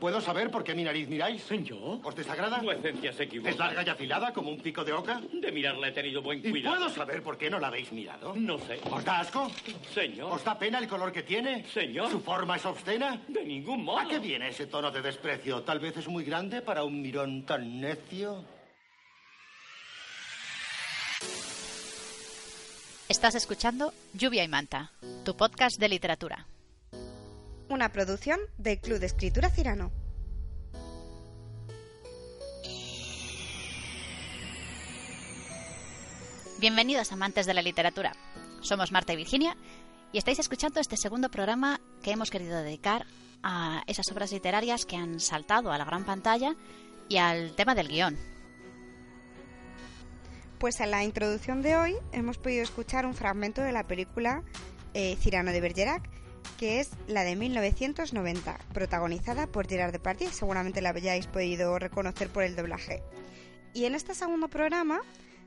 ¿Puedo saber por qué mi nariz miráis? ¿Yo? ¿Os desagrada? Tu esencia se equivoca. ¿Es larga y afilada como un pico de oca? De mirarla he tenido buen ¿Y cuidado. puedo saber por qué no la habéis mirado? No sé. ¿Os da asco? Señor. ¿Os da pena el color que tiene? Señor. ¿Su forma es obscena? De ningún modo. ¿A qué viene ese tono de desprecio? ¿Tal vez es muy grande para un mirón tan necio? Estás escuchando Lluvia y Manta, tu podcast de literatura. Una producción del Club de Escritura Cirano. Bienvenidos amantes de la literatura. Somos Marta y Virginia y estáis escuchando este segundo programa que hemos querido dedicar a esas obras literarias que han saltado a la gran pantalla y al tema del guion. Pues en la introducción de hoy hemos podido escuchar un fragmento de la película eh, Cirano de Bergerac, que es la de 1990, protagonizada por Gerard Depardieu. Seguramente la hayáis podido reconocer por el doblaje. Y en este segundo programa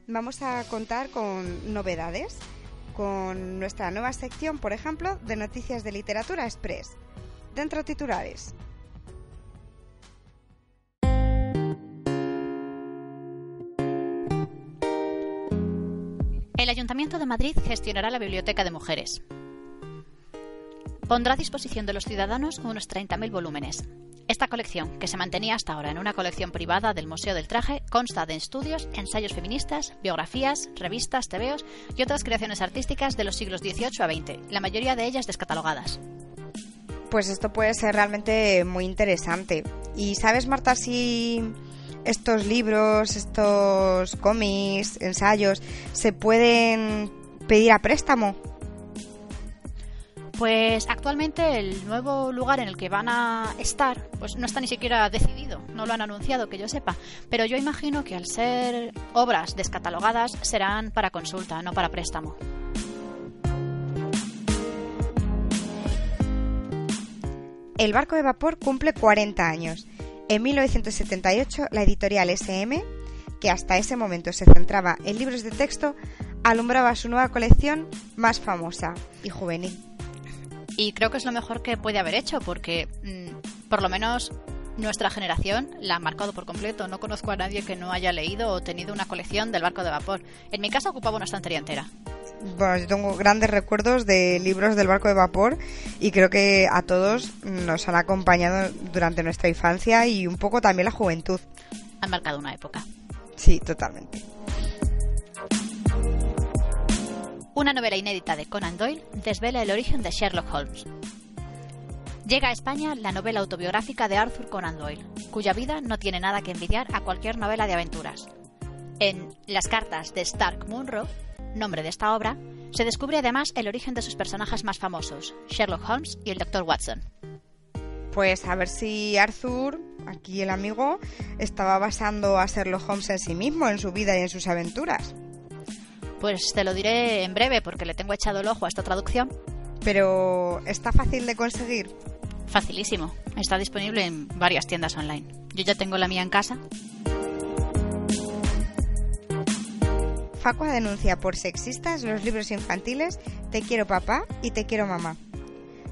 vamos a contar con novedades, con nuestra nueva sección, por ejemplo, de noticias de literatura express. Dentro titulares. El Ayuntamiento de Madrid gestionará la Biblioteca de Mujeres. Pondrá a disposición de los ciudadanos unos 30.000 volúmenes. Esta colección, que se mantenía hasta ahora en una colección privada del Museo del Traje, consta de estudios, ensayos feministas, biografías, revistas, tebeos y otras creaciones artísticas de los siglos XVIII a XX, la mayoría de ellas descatalogadas. Pues esto puede ser realmente muy interesante. ¿Y sabes, Marta, si estos libros, estos cómics, ensayos, se pueden pedir a préstamo? Pues actualmente el nuevo lugar en el que van a estar, pues no está ni siquiera decidido, no lo han anunciado que yo sepa, pero yo imagino que al ser obras descatalogadas serán para consulta, no para préstamo. El barco de vapor cumple 40 años. En 1978, la editorial SM, que hasta ese momento se centraba en libros de texto, alumbraba su nueva colección más famosa y juvenil. Y creo que es lo mejor que puede haber hecho, porque mm, por lo menos nuestra generación la ha marcado por completo. No conozco a nadie que no haya leído o tenido una colección del barco de vapor. En mi casa ocupaba una estantería entera. Bueno, yo tengo grandes recuerdos de libros del barco de vapor y creo que a todos nos han acompañado durante nuestra infancia y un poco también la juventud. Han marcado una época. Sí, totalmente. Una novela inédita de Conan Doyle desvela el origen de Sherlock Holmes. Llega a España la novela autobiográfica de Arthur Conan Doyle, cuya vida no tiene nada que envidiar a cualquier novela de aventuras. En Las cartas de Stark Munro, nombre de esta obra, se descubre además el origen de sus personajes más famosos, Sherlock Holmes y el Dr. Watson. Pues a ver si Arthur, aquí el amigo, estaba basando a Sherlock Holmes en sí mismo, en su vida y en sus aventuras. Pues te lo diré en breve porque le tengo echado el ojo a esta traducción. Pero ¿está fácil de conseguir? Facilísimo. Está disponible en varias tiendas online. Yo ya tengo la mía en casa. Facua denuncia por sexistas los libros infantiles Te quiero papá y Te quiero mamá.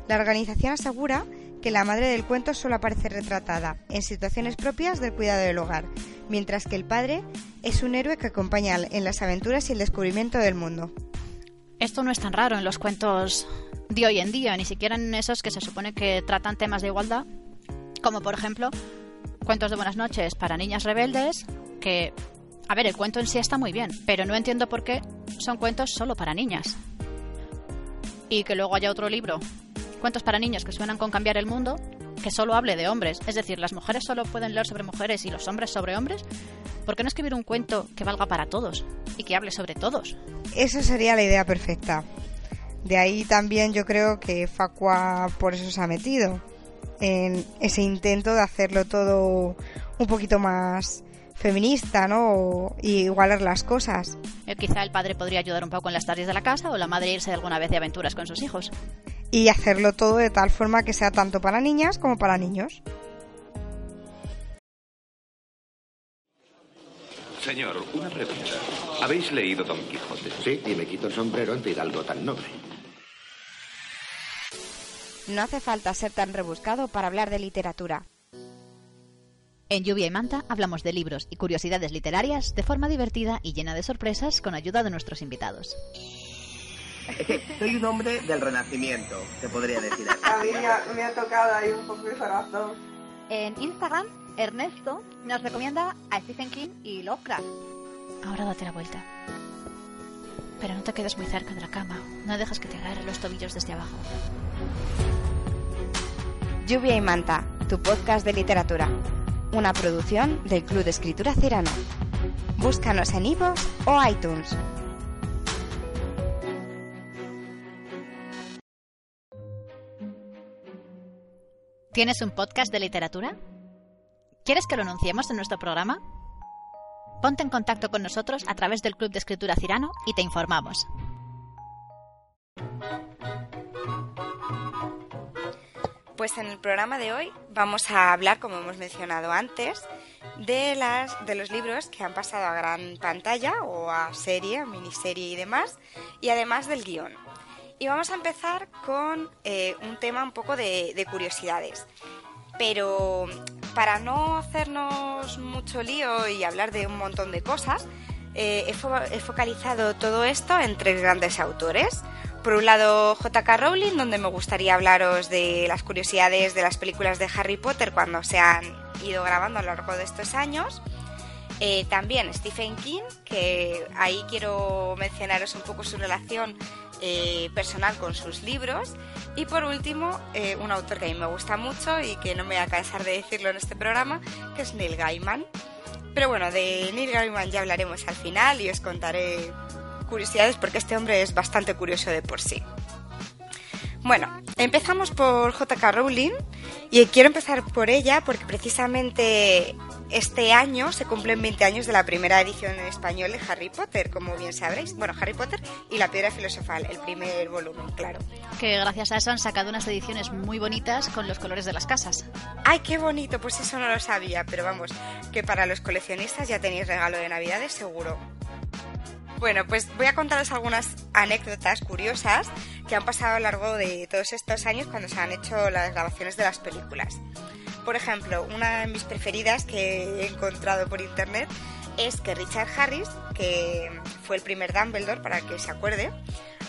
La organización asegura que la madre del cuento solo aparece retratada en situaciones propias del cuidado del hogar, mientras que el padre es un héroe que acompaña en las aventuras y el descubrimiento del mundo. Esto no es tan raro en los cuentos de hoy en día, ni siquiera en esos que se supone que tratan temas de igualdad, como por ejemplo cuentos de buenas noches para niñas rebeldes, que, a ver, el cuento en sí está muy bien, pero no entiendo por qué son cuentos solo para niñas. Y que luego haya otro libro, cuentos para niños que suenan con cambiar el mundo, que solo hable de hombres. Es decir, las mujeres solo pueden leer sobre mujeres y los hombres sobre hombres. ¿Por qué no escribir un cuento que valga para todos y que hable sobre todos? Esa sería la idea perfecta. De ahí también yo creo que Facua por eso se ha metido. en ese intento de hacerlo todo un poquito más feminista, ¿no? Y igualar las cosas. Eh, quizá el padre podría ayudar un poco en las tareas de la casa o la madre irse alguna vez de aventuras con sus hijos. Y hacerlo todo de tal forma que sea tanto para niñas como para niños. Señor, una pregunta. ¿Habéis leído Don Quijote? Sí, y me quito el sombrero ante algo tan noble. No hace falta ser tan rebuscado para hablar de literatura. En Lluvia y Manta hablamos de libros y curiosidades literarias de forma divertida y llena de sorpresas con ayuda de nuestros invitados. Soy un hombre del renacimiento, se podría decir así. A mí me ha, me ha tocado ahí un poco el corazón. En Instagram, Ernesto nos recomienda a Stephen King y Lovecraft. Ahora date la vuelta. Pero no te quedes muy cerca de la cama. No dejes que te agarren los tobillos desde abajo. Lluvia y Manta, tu podcast de literatura. Una producción del Club de Escritura Cirano. Búscanos en iVoox o iTunes. ¿Tienes un podcast de literatura? ¿Quieres que lo anunciemos en nuestro programa? Ponte en contacto con nosotros a través del Club de Escritura Cirano y te informamos. Pues en el programa de hoy vamos a hablar, como hemos mencionado antes, de, las, de los libros que han pasado a gran pantalla o a serie, miniserie y demás, y además del guion. Y vamos a empezar con eh, un tema un poco de, de curiosidades. Pero para no hacernos mucho lío y hablar de un montón de cosas, eh, he, fo- he focalizado todo esto en tres grandes autores. Por un lado, J.K. Rowling, donde me gustaría hablaros de las curiosidades de las películas de Harry Potter cuando se han ido grabando a lo largo de estos años. Eh, también Stephen King, que ahí quiero mencionaros un poco su relación eh, personal con sus libros. Y por último, eh, un autor que a mí me gusta mucho y que no me voy a cansar de decirlo en este programa, que es Neil Gaiman. Pero bueno, de Neil Gaiman ya hablaremos al final y os contaré curiosidades porque este hombre es bastante curioso de por sí. Bueno, empezamos por J.K. Rowling y quiero empezar por ella porque precisamente este año se cumplen 20 años de la primera edición en español de Harry Potter, como bien sabréis. Bueno, Harry Potter y la piedra filosofal, el primer volumen, claro. Que gracias a eso han sacado unas ediciones muy bonitas con los colores de las casas. ¡Ay, qué bonito! Pues eso no lo sabía, pero vamos, que para los coleccionistas ya tenéis regalo de Navidades seguro. Bueno, pues voy a contaros algunas anécdotas curiosas que han pasado a lo largo de todos estos años cuando se han hecho las grabaciones de las películas. Por ejemplo, una de mis preferidas que he encontrado por internet es que Richard Harris, que fue el primer Dumbledore, para que se acuerde,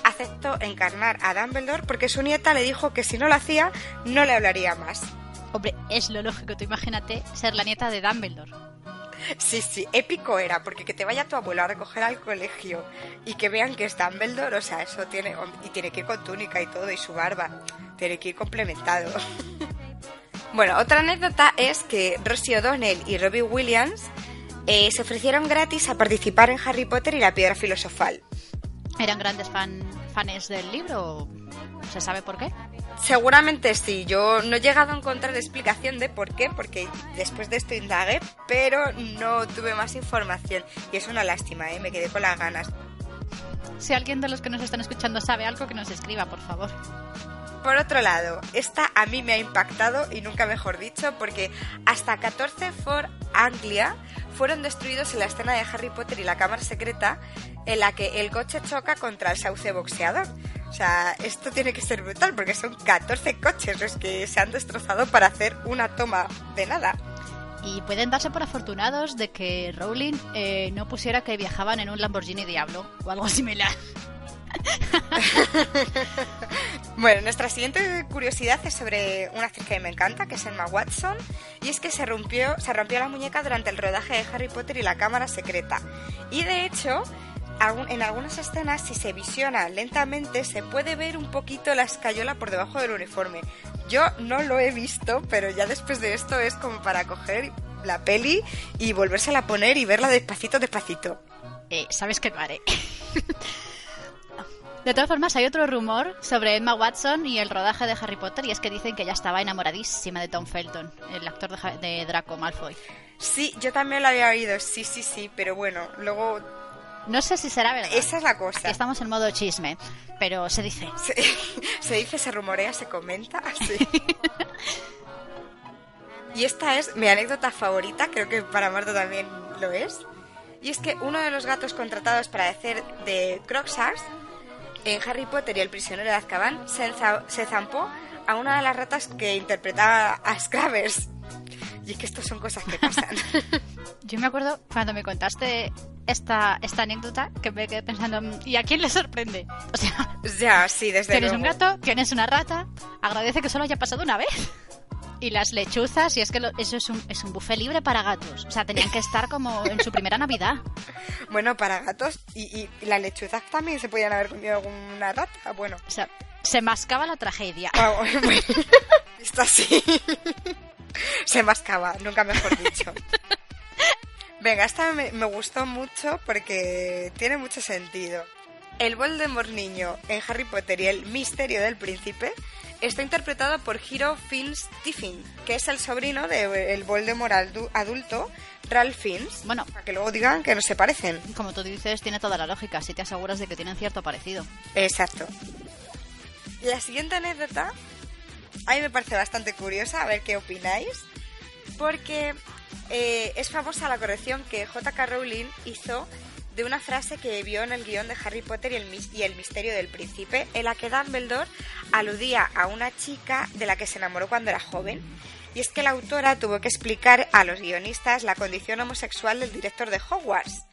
aceptó encarnar a Dumbledore porque su nieta le dijo que si no lo hacía, no le hablaría más. Hombre, es lo lógico, tú imagínate ser la nieta de Dumbledore. Sí, sí, épico era, porque que te vaya tu abuelo a recoger al colegio y que vean que es Dumbledore, o sea, eso tiene. Y tiene que ir con túnica y todo, y su barba. Tiene que ir complementado. bueno, otra anécdota es que Rosie O'Donnell y Robbie Williams eh, se ofrecieron gratis a participar en Harry Potter y la Piedra Filosofal. ¿Eran grandes fan, fans del libro? ¿Se sabe por qué? Seguramente sí, yo no he llegado a encontrar explicación de por qué, porque después de esto indagué, pero no tuve más información. Y es una lástima, ¿eh? me quedé con las ganas. Si alguien de los que nos están escuchando sabe algo, que nos escriba, por favor. Por otro lado, esta a mí me ha impactado y nunca mejor dicho, porque hasta 14 for Anglia fueron destruidos en la escena de Harry Potter y la cámara secreta en la que el coche choca contra el sauce boxeador. O sea, esto tiene que ser brutal porque son 14 coches los que se han destrozado para hacer una toma de nada. Y pueden darse por afortunados de que Rowling eh, no pusiera que viajaban en un Lamborghini Diablo o algo similar. Bueno, nuestra siguiente curiosidad es sobre una actriz que me encanta, que es Emma Watson, y es que se rompió, se rompió la muñeca durante el rodaje de Harry Potter y la cámara secreta. Y de hecho, en algunas escenas, si se visiona lentamente, se puede ver un poquito la escayola por debajo del uniforme. Yo no lo he visto, pero ya después de esto es como para coger la peli y volvérsela a poner y verla despacito, despacito. Eh, ¿Sabes lo haré? De todas formas, hay otro rumor sobre Emma Watson y el rodaje de Harry Potter y es que dicen que ella estaba enamoradísima de Tom Felton, el actor de, de Draco Malfoy. Sí, yo también lo había oído, sí, sí, sí, pero bueno, luego No sé si será verdad. esa es la cosa. Estamos en modo chisme, pero se dice. Se, se dice, se rumorea, se comenta, sí. Y esta es mi anécdota favorita, creo que para Marta también lo es. Y es que uno de los gatos contratados para hacer de Crocsars en Harry Potter y el prisionero de Azkaban se, enza- se zampó a una de las ratas que interpretaba a Scrabbers. Y es que estas son cosas que pasan. Yo me acuerdo cuando me contaste esta, esta anécdota que me quedé pensando, "Mm, ¿y a quién le sorprende? O sea, ya, sí, desde tienes luego. un gato, tienes una rata, agradece que solo haya pasado una vez. Y las lechuzas, y es que lo- eso es un, es un buffet libre para gatos. O sea, tenían que estar como en su primera Navidad. Bueno, para gatos y, y las lechuzas también se podían haber comido alguna rata. Bueno, O sea, se mascaba la tragedia. Ah, bueno, bueno. Esto sí. Se mascaba, nunca mejor dicho. Venga, esta me, me gustó mucho porque tiene mucho sentido. El Voldemort niño en Harry Potter y el misterio del príncipe está interpretado por Hero Fiennes Tiffin, que es el sobrino del Voldemort adu- adulto, Ralph Fiennes. Bueno. Para que luego digan que no se parecen. Como tú dices, tiene toda la lógica, si te aseguras de que tienen cierto parecido. Exacto. La siguiente anécdota a mí me parece bastante curiosa, a ver qué opináis, porque eh, es famosa la corrección que J.K. Rowling hizo de una frase que vio en el guion de Harry Potter y el, y el misterio del príncipe, en la que Dumbledore aludía a una chica de la que se enamoró cuando era joven. Y es que la autora tuvo que explicar a los guionistas la condición homosexual del director de Hogwarts.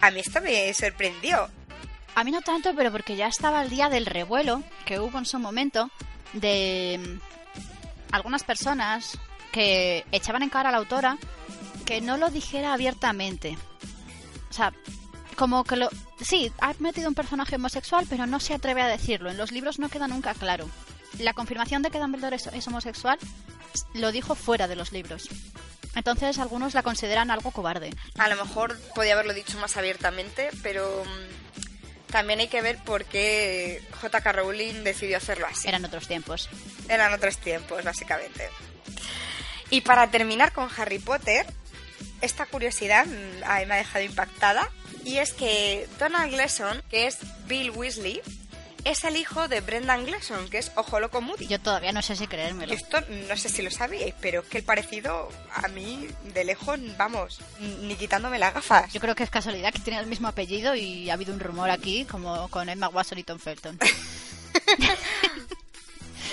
A mí esto me sorprendió. A mí no tanto, pero porque ya estaba el día del revuelo que hubo en su momento de mm, algunas personas que echaban en cara a la autora que no lo dijera abiertamente. O sea, como que lo... Sí, ha metido un personaje homosexual, pero no se atreve a decirlo. En los libros no queda nunca claro. La confirmación de que Dumbledore es, es homosexual lo dijo fuera de los libros. Entonces algunos la consideran algo cobarde. A lo mejor podía haberlo dicho más abiertamente, pero mm, también hay que ver por qué J.K. Rowling decidió hacerlo así. Eran otros tiempos. Eran otros tiempos, básicamente. Y para terminar con Harry Potter, esta curiosidad mm, a mí me ha dejado impactada. Y es que Donald Gleason, que es Bill Weasley, es el hijo de Brendan Gleason, que es Ojo Loco Moody. Yo todavía no sé si creérmelo. Esto no sé si lo sabíais, pero es que el parecido a mí de lejos, vamos, ni quitándome las gafas. Yo creo que es casualidad que tienen el mismo apellido y ha habido un rumor aquí, como con Emma Watson y Tom Felton.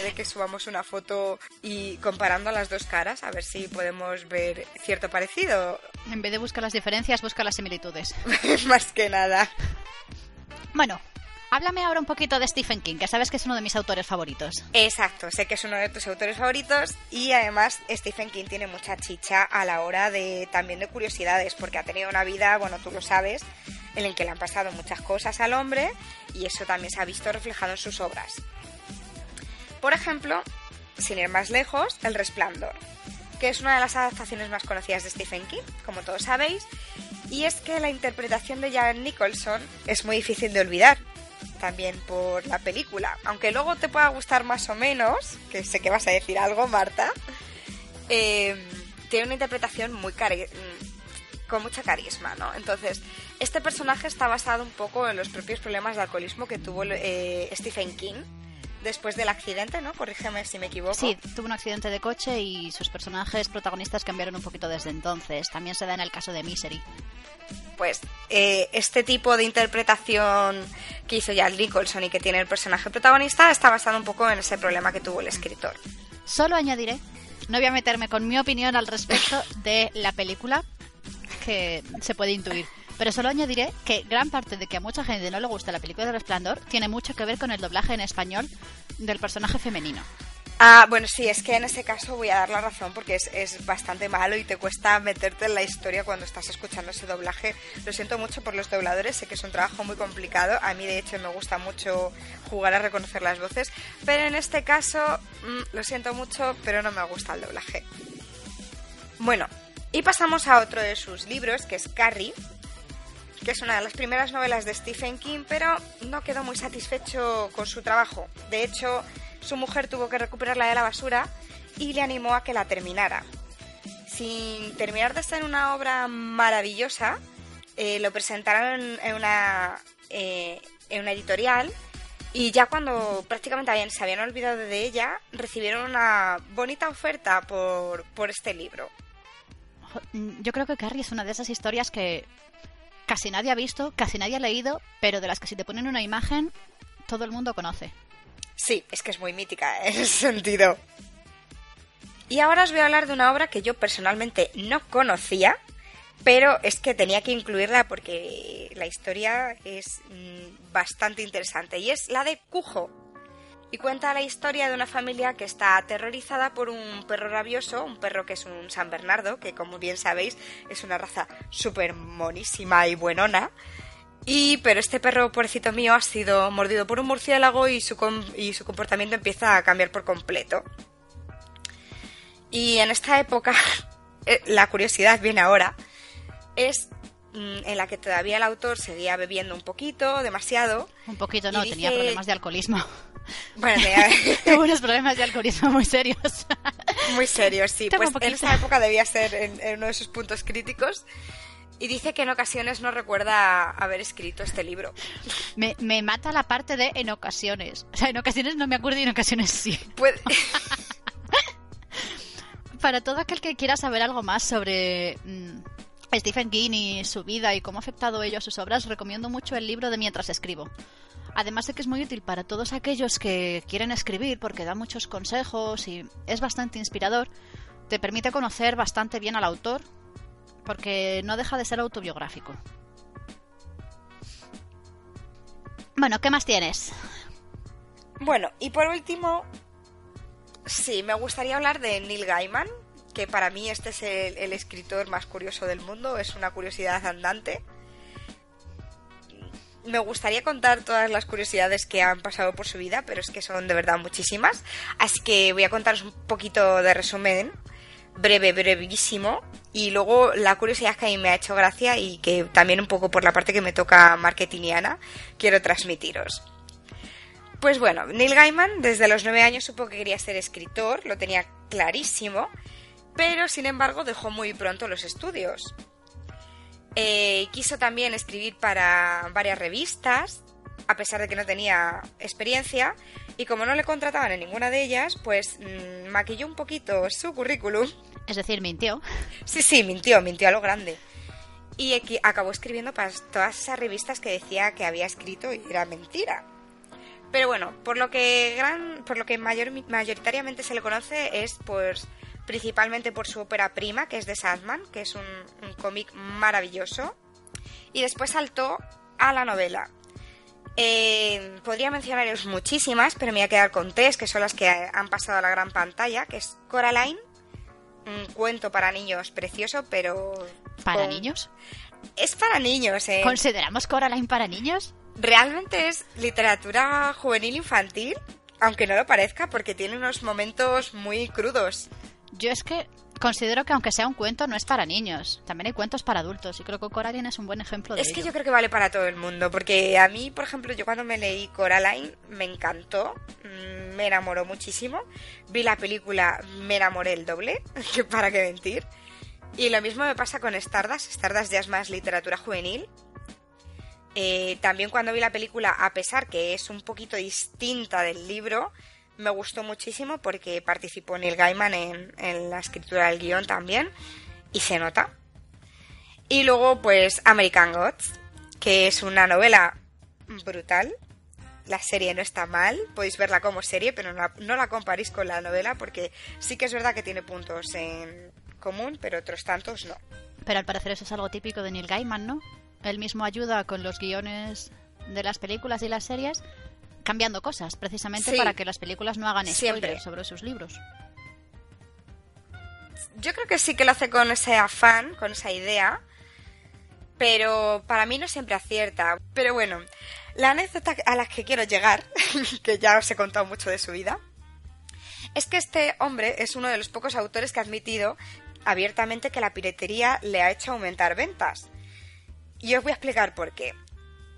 de que subamos una foto y comparando las dos caras, a ver si podemos ver cierto parecido. En vez de buscar las diferencias, busca las similitudes. Más que nada. Bueno, háblame ahora un poquito de Stephen King, que sabes que es uno de mis autores favoritos. Exacto, sé que es uno de tus autores favoritos y además Stephen King tiene mucha chicha a la hora de también de curiosidades, porque ha tenido una vida, bueno, tú lo sabes, en el que le han pasado muchas cosas al hombre y eso también se ha visto reflejado en sus obras. Por ejemplo, sin ir más lejos, El Resplandor, que es una de las adaptaciones más conocidas de Stephen King, como todos sabéis, y es que la interpretación de Jan Nicholson es muy difícil de olvidar, también por la película, aunque luego te pueda gustar más o menos, que sé que vas a decir algo, Marta, eh, tiene una interpretación muy cari- mm, con mucha carisma, ¿no? Entonces, este personaje está basado un poco en los propios problemas de alcoholismo que tuvo eh, Stephen King después del accidente, ¿no? Corrígeme si me equivoco. Sí, tuvo un accidente de coche y sus personajes protagonistas cambiaron un poquito desde entonces. También se da en el caso de Misery. Pues eh, este tipo de interpretación que hizo Jack Nicholson y que tiene el personaje protagonista está basado un poco en ese problema que tuvo el escritor. Solo añadiré, no voy a meterme con mi opinión al respecto de la película, que se puede intuir, pero solo añadiré que gran parte de que a mucha gente no le gusta la película de Resplandor tiene mucho que ver con el doblaje en español del personaje femenino. Ah, bueno, sí, es que en ese caso voy a dar la razón porque es, es bastante malo y te cuesta meterte en la historia cuando estás escuchando ese doblaje. Lo siento mucho por los dobladores, sé que es un trabajo muy complicado. A mí, de hecho, me gusta mucho jugar a reconocer las voces, pero en este caso, mm, lo siento mucho, pero no me gusta el doblaje. Bueno, y pasamos a otro de sus libros, que es Carrie, que es una de las primeras novelas de Stephen King, pero no quedó muy satisfecho con su trabajo. De hecho, su mujer tuvo que recuperarla de la basura y le animó a que la terminara. Sin terminar de ser una obra maravillosa, eh, lo presentaron en una, eh, en una editorial y ya cuando prácticamente habían, se habían olvidado de ella, recibieron una bonita oferta por, por este libro. Yo creo que Carrie es una de esas historias que casi nadie ha visto, casi nadie ha leído, pero de las que si te ponen una imagen, todo el mundo conoce. Sí, es que es muy mítica en ese sentido. Y ahora os voy a hablar de una obra que yo personalmente no conocía, pero es que tenía que incluirla porque la historia es mm, bastante interesante y es la de Cujo. Y cuenta la historia de una familia que está aterrorizada por un perro rabioso, un perro que es un San Bernardo, que como bien sabéis es una raza súper monísima y buenona. Y, pero este perro, pobrecito mío, ha sido mordido por un murciélago y su, y su comportamiento empieza a cambiar por completo. Y en esta época, eh, la curiosidad viene ahora, es mm, en la que todavía el autor seguía bebiendo un poquito, demasiado. Un poquito no, tenía problemas de alcoholismo. Bueno, Tuvo unos problemas de alcoholismo muy serios. muy serios, sí. pues en esa época debía ser en, uno de sus puntos críticos. Y dice que en ocasiones no recuerda haber escrito este libro. Me, me, mata la parte de en ocasiones. O sea, en ocasiones no me acuerdo y en ocasiones sí. Puede... Para todo aquel que quiera saber algo más sobre mm, Stephen King y su vida y cómo ha afectado ello a sus obras, recomiendo mucho el libro de Mientras escribo. Además de que es muy útil para todos aquellos que quieren escribir porque da muchos consejos y es bastante inspirador, te permite conocer bastante bien al autor porque no deja de ser autobiográfico. Bueno, ¿qué más tienes? Bueno, y por último, sí, me gustaría hablar de Neil Gaiman, que para mí este es el, escritor más curioso del mundo, es una curiosidad andante. Me gustaría contar todas las curiosidades que han pasado por su vida, pero es que son de verdad muchísimas. Así que voy a contaros un poquito de resumen, breve, brevísimo. Y luego la curiosidad que a mí me ha hecho gracia y que también un poco por la parte que me toca marketingiana quiero transmitiros. Pues bueno, Neil Gaiman desde los nueve años supo que quería ser escritor, lo tenía clarísimo pero sin embargo dejó muy pronto los estudios. Eh, quiso también escribir para varias revistas, a pesar de que no tenía experiencia, y como no le contrataban en ninguna de ellas, pues mm, maquilló un poquito su currículum. Es decir, mintió. Sí, sí, mintió, mintió a lo grande. Y acabó escribiendo para todas esas revistas que decía que había escrito y era mentira. Pero bueno, por lo que gran, por lo que mayor, mayoritariamente se le conoce es pues principalmente por su ópera prima, que es de Sandman, que es un, cómic maravilloso. Y después saltó a la novela. Eh, podría mencionaros muchísimas, pero me voy a quedar con tres, que son las que han pasado a la gran pantalla, que es Coraline, un cuento para niños precioso, pero... ¿Para niños? Es para niños, ¿eh? ¿Consideramos Coraline para niños? Realmente es literatura juvenil infantil, aunque no lo parezca, porque tiene unos momentos muy crudos. Yo es que considero que aunque sea un cuento no es para niños, también hay cuentos para adultos y creo que Coraline es un buen ejemplo de Es que yo creo que vale para todo el mundo, porque a mí, por ejemplo, yo cuando me leí Coraline me encantó, mm, me enamoró muchísimo, vi la película, me enamoré el doble, que para qué mentir. Y lo mismo me pasa con Stardust, Stardust ya es más literatura juvenil. Eh, también cuando vi la película, a pesar que es un poquito distinta del libro, me gustó muchísimo porque participó Neil Gaiman en, la escritura del guion también y se nota. Y luego pues American Gods, que es una novela brutal. La serie no está mal, podéis verla como serie, pero no la, no la comparéis con la novela porque sí que es verdad que tiene puntos en común, pero otros tantos no. Pero al parecer eso es algo típico de Neil Gaiman, ¿no? Él mismo ayuda con los guiones de las películas y las series cambiando cosas, precisamente para que las películas no hagan spoilers sobre sus libros. Yo creo que sí que lo hace con ese afán, con esa idea, pero para mí no siempre acierta. Pero bueno, la anécdota a la que quiero llegar, que ya os he contado mucho de su vida, es que este hombre es uno de los pocos autores que ha admitido abiertamente que la piratería le ha hecho aumentar ventas. Y os voy a explicar por qué.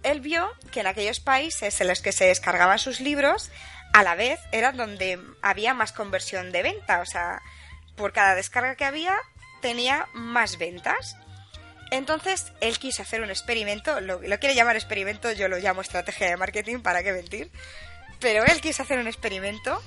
Él vio que en aquellos países en los que se descargaban sus libros, a la vez eran donde había más conversión de venta. O sea, por cada descarga que había, tenía más ventas. Entonces, él quiso hacer un experimento, lo, lo quiere llamar experimento, yo lo llamo estrategia de marketing, para qué mentir. Pero él quiso hacer un experimento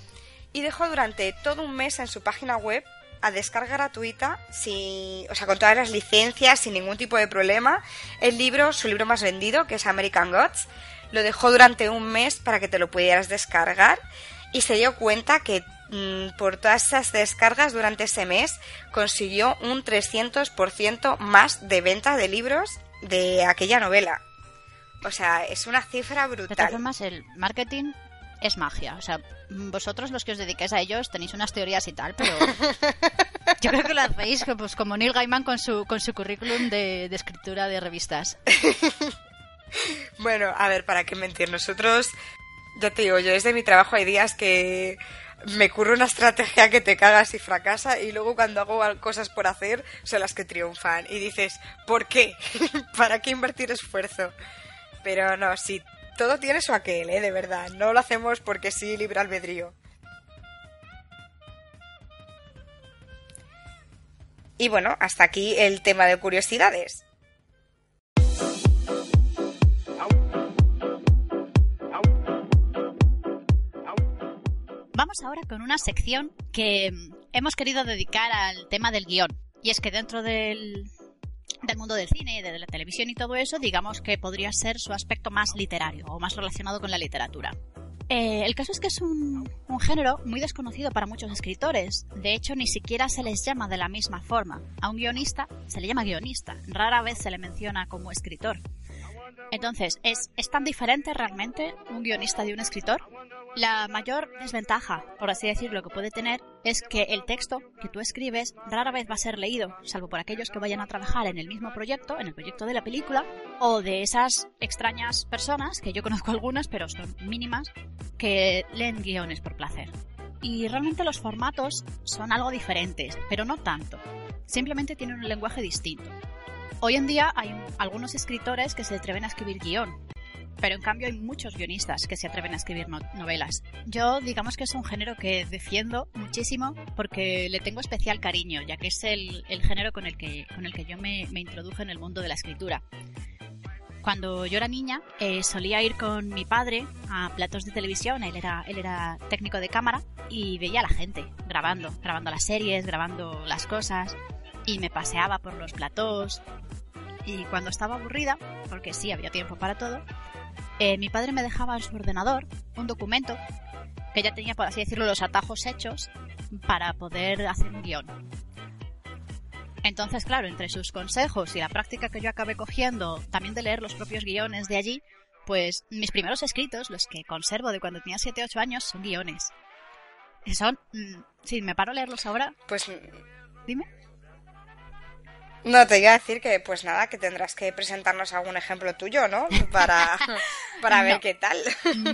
y dejó durante todo un mes en su página web a descarga gratuita, sin, o sea, con todas las licencias, sin ningún tipo de problema, el libro, su libro más vendido, que es American Gods, lo dejó durante un mes para que te lo pudieras descargar y se dio cuenta que mm, por todas esas descargas durante ese mes consiguió un 300% más de venta de libros de aquella novela. O sea, es una cifra De todas brutal. formas, el marketing es magia. O sea, vosotros los que os dediquéis a ellos tenéis unas teorías y tal, pero yo creo que lo hacéis pues, como Neil Gaiman con su, con su currículum de, de escritura de revistas. Bueno, a ver, para qué mentir, nosotros, ya te digo, yo desde mi trabajo hay días que me curro una estrategia que te cagas y fracasa y luego cuando hago cosas por hacer son las que triunfan y dices, ¿por qué? ¿Para qué invertir esfuerzo? Pero no, sí, todo tiene su aquel, ¿eh? De verdad, no lo hacemos porque sí, libre albedrío. Y bueno, hasta aquí el tema de curiosidades. Vamos ahora con una sección que hemos querido dedicar al tema del guion. Y es que dentro del, del mundo del cine, de la televisión y todo eso, digamos que podría ser su aspecto más literario o más relacionado con la literatura. Eh, el caso es que es un, un género muy desconocido para muchos escritores. De hecho, ni siquiera se les llama de la misma forma. A un guionista se le llama guionista. Rara vez se le menciona como escritor. Entonces, ¿es, ¿es tan diferente realmente un guionista de un escritor? La mayor desventaja, por así decirlo, que puede tener es que el texto que tú escribes rara vez va a ser leído, salvo por aquellos que vayan a trabajar en el mismo proyecto, en el proyecto de la película, o de esas extrañas personas, que yo conozco algunas, pero son mínimas, que leen guiones por placer. Y realmente los formatos son algo diferentes, pero no tanto. Simplemente tienen un lenguaje distinto. Hoy en día hay un- algunos escritores que se atreven a escribir guion, pero en cambio hay muchos guionistas que se atreven a escribir no- novelas. Yo digamos que es un género que defiendo muchísimo porque le tengo especial cariño, ya que es el, el género con el que, con el que yo me, me introduje en el mundo de la escritura. Cuando yo era niña eh, solía ir con mi padre a platos de televisión, él era, él era técnico de cámara y veía a la gente grabando, grabando las series, grabando las cosas y me paseaba por los platós y cuando estaba aburrida, porque sí había tiempo para todo, eh, mi padre me dejaba en su ordenador un documento que ya tenía, por así decirlo, los atajos hechos para poder hacer un guion. Entonces, claro, entre sus consejos y la práctica que yo acabé cogiendo, también de leer los propios guiones de allí, pues mis primeros escritos, los que conservo de cuando tenía 7-8 años, son guiones. Son, mm, si me paro a leerlos ahora, Pues dime. No, te iba a decir que, pues nada, que tendrás que presentarnos algún ejemplo tuyo, ¿no? Para, para ver No. qué tal.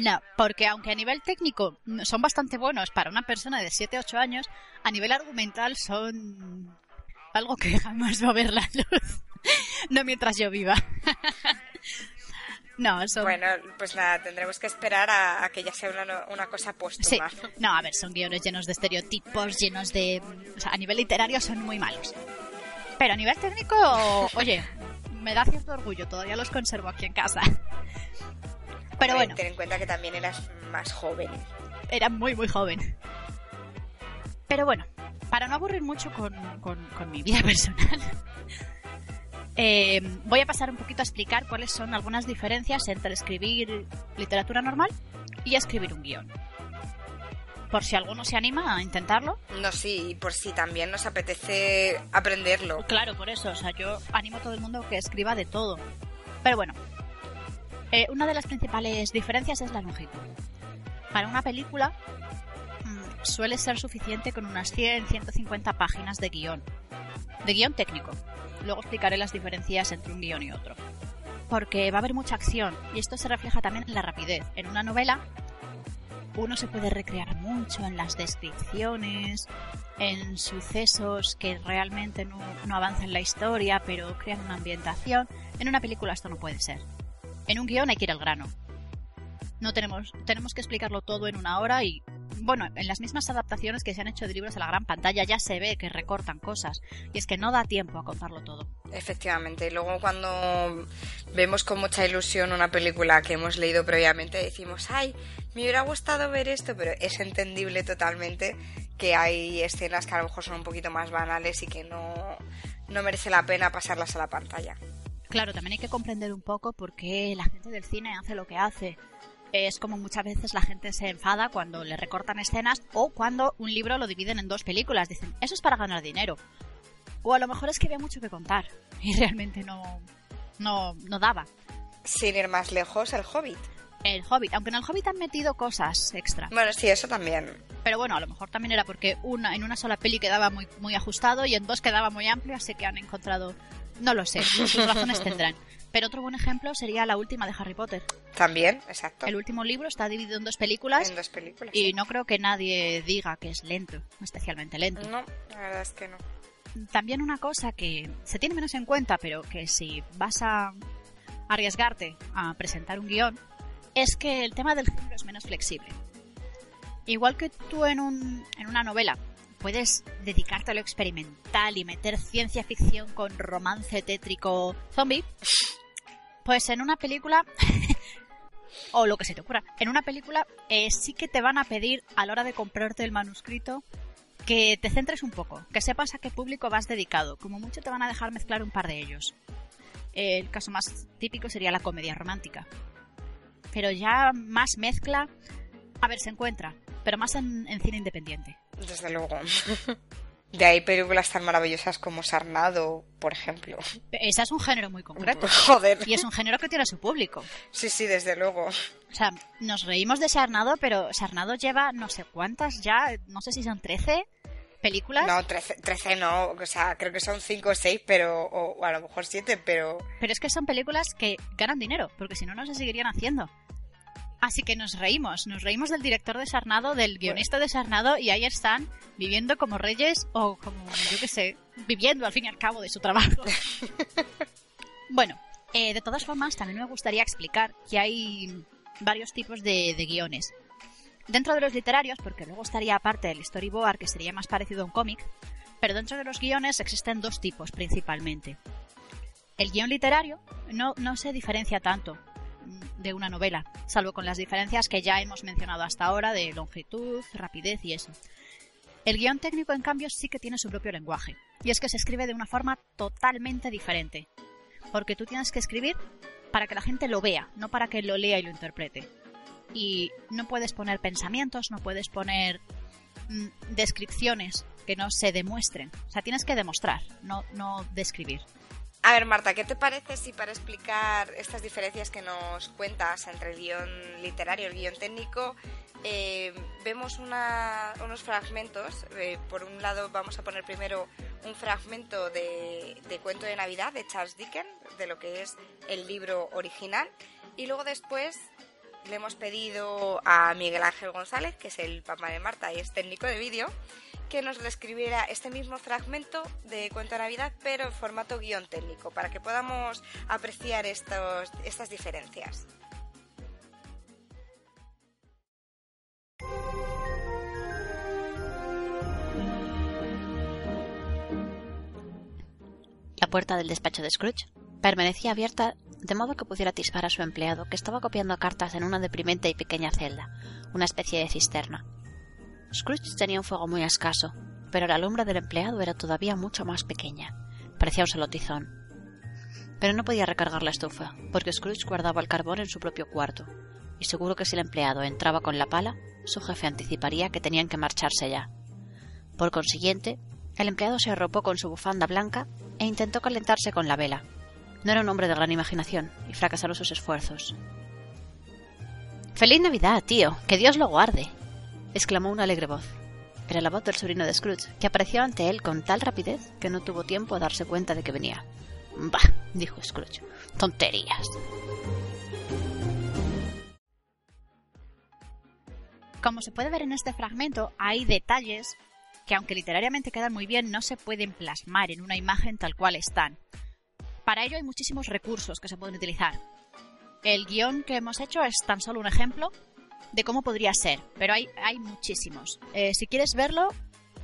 No, porque aunque a nivel técnico son bastante buenos para una persona de 7-8 años, a nivel argumental son algo que jamás va a ver la luz. No mientras yo viva. No, son... Bueno, pues nada, tendremos que esperar a, a que ya sea una, una cosa Sí, póstuma. no, a ver, son guiones llenos de estereotipos, llenos de... O sea, a nivel literario son muy malos. Pero a nivel técnico, oye, me da cierto orgullo, todavía los conservo aquí en casa. Pero bueno, Ten en cuenta que también eras más joven. era muy, muy joven. Pero bueno, para no aburrir mucho con, con- con mi vida personal, eh, voy a pasar un poquito a explicar cuáles son algunas diferencias entre escribir literatura normal y escribir un guion. Por si alguno se anima a intentarlo. No, sí, y por si también nos apetece aprenderlo. Claro, por eso, o sea, yo animo a todo el mundo que escriba de todo. Pero bueno, eh, una de las principales diferencias es la longitud. Para una película mm, suele ser suficiente con unas 100-150 páginas de guion. De guion técnico. Luego explicaré las diferencias entre un guion y otro. Porque va a haber mucha acción y esto se refleja también en la rapidez. En una novela uno se puede recrear mucho en las descripciones, en sucesos que realmente no, no avanzan la historia, pero crean una ambientación. En una película esto no puede ser. En un guion hay que ir al grano. No tenemos, tenemos que explicarlo todo en una hora y bueno, en las mismas adaptaciones que se han hecho de libros a la gran pantalla ya se ve que recortan cosas. Y es que no da tiempo a contarlo todo. Efectivamente. Y luego cuando vemos con mucha ilusión una película que hemos leído previamente, decimos, ay, me hubiera gustado ver esto, pero es entendible totalmente que hay escenas que a lo mejor son un poquito más banales y que no, no merece la pena pasarlas a la pantalla. Claro, también hay que comprender un poco por qué la gente del cine hace lo que hace es como muchas veces la gente se enfada cuando le recortan escenas o cuando un libro lo dividen en dos películas. Dicen, eso es para ganar dinero. O a lo mejor es que había mucho que contar y realmente no, no, no daba. Sin ir más lejos, el Hobbit. El Hobbit, aunque en el Hobbit han metido cosas extra. Bueno, sí, eso también. Pero bueno, a lo mejor también era porque una, en una sola peli quedaba muy, muy ajustado y en dos quedaba muy amplio, así que han encontrado... No lo sé, sus razones tendrán. Pero otro buen ejemplo sería la última de Harry Potter. También, exacto. El último libro está dividido en dos películas. En dos películas. Y no creo que nadie diga que es lento, especialmente lento. No, la verdad es que no. También una cosa que se tiene menos en cuenta, pero que si vas a arriesgarte a presentar un guion, es que el tema del género es menos flexible. Igual que tú en, un, en una novela puedes dedicarte a lo experimental y meter ciencia ficción con romance tétrico zombie, pues en una película, o lo que se te ocurra, en una película eh, sí que te van a pedir a la hora de comprarte el manuscrito que te centres un poco, que sepas a qué público vas dedicado. Como mucho te van a dejar mezclar un par de ellos. El caso más típico sería la comedia romántica. Pero ya más mezcla, a ver, se encuentra, pero más en, en cine independiente. Desde luego. De ahí películas tan maravillosas como Sarnado, por ejemplo. Ese es un género muy concreto. Joder. Y es un género que tiene su público. Sí, sí, desde luego. O sea, nos reímos de Sarnado, pero Sarnado lleva no sé cuántas ya, no sé si son 13 películas. No, 13, 13 no, o sea, creo que son 5 o 6, pero, o, o a lo mejor 7, pero... Pero es que son películas que ganan dinero, porque si no, no se seguirían haciendo. Así que nos reímos, nos reímos del director de Sarnado, del guionista de Sarnado, y ahí están viviendo como reyes o como, yo qué sé, viviendo al fin y al cabo de su trabajo. bueno, eh, de todas formas, también me gustaría explicar que hay varios tipos de, de guiones. Dentro de los literarios, porque luego estaría aparte el storyboard, que sería más parecido a un cómic, pero dentro de los guiones existen dos tipos principalmente. El guion literario no, no se diferencia tanto de una novela, salvo con las diferencias que ya hemos mencionado hasta ahora de longitud, rapidez y eso. El guion técnico, en cambio, sí que tiene su propio lenguaje, y es que se escribe de una forma totalmente diferente, porque tú tienes que escribir para que la gente lo vea, no para que lo lea y lo interprete. Y no puedes poner pensamientos, no puedes poner mm, descripciones que no se demuestren. O sea, tienes que demostrar, no, no describir. A ver, Marta, ¿qué te parece si para explicar estas diferencias que nos cuentas entre el guion literario y el guion técnico, eh, vemos una- unos fragmentos? Eh, por un lado, vamos a poner primero un fragmento de, de Cuento de Navidad de Charles Dickens, de lo que es el libro original, y luego después le hemos pedido a Miguel Ángel González, que es el papá de Marta y es técnico de vídeo, que nos describiera este mismo fragmento de Cuento de Navidad, pero en formato guion técnico, para que podamos apreciar estos, estas diferencias. La puerta del despacho de Scrooge permanecía abierta de modo que pudiera atisbar a su empleado, que estaba copiando cartas en una deprimente y pequeña celda, una especie de cisterna. Scrooge tenía un fuego muy escaso, pero la lumbre del empleado era todavía mucho más pequeña. Parecía un solo tizón. Pero no podía recargar la estufa, porque Scrooge guardaba el carbón en su propio cuarto, y seguro que si el empleado entraba con la pala, su jefe anticiparía que tenían que marcharse ya. Por consiguiente, el empleado se arropó con su bufanda blanca e intentó calentarse con la vela. No era un hombre de gran imaginación y fracasaron sus esfuerzos. ¡Feliz Navidad, tío! ¡Que Dios lo guarde! Exclamó una alegre voz. Era la voz del sobrino de Scrooge, que apareció ante él con tal rapidez que no tuvo tiempo a darse cuenta de que venía. Bah, dijo Scrooge. Tonterías. Como se puede ver en este fragmento, hay detalles que aunque literariamente quedan muy bien, no se pueden plasmar en una imagen tal cual están. Para ello hay muchísimos recursos que se pueden utilizar. El guion que hemos hecho es tan solo un ejemplo de cómo podría ser, pero hay, hay muchísimos. Eh, si quieres verlo,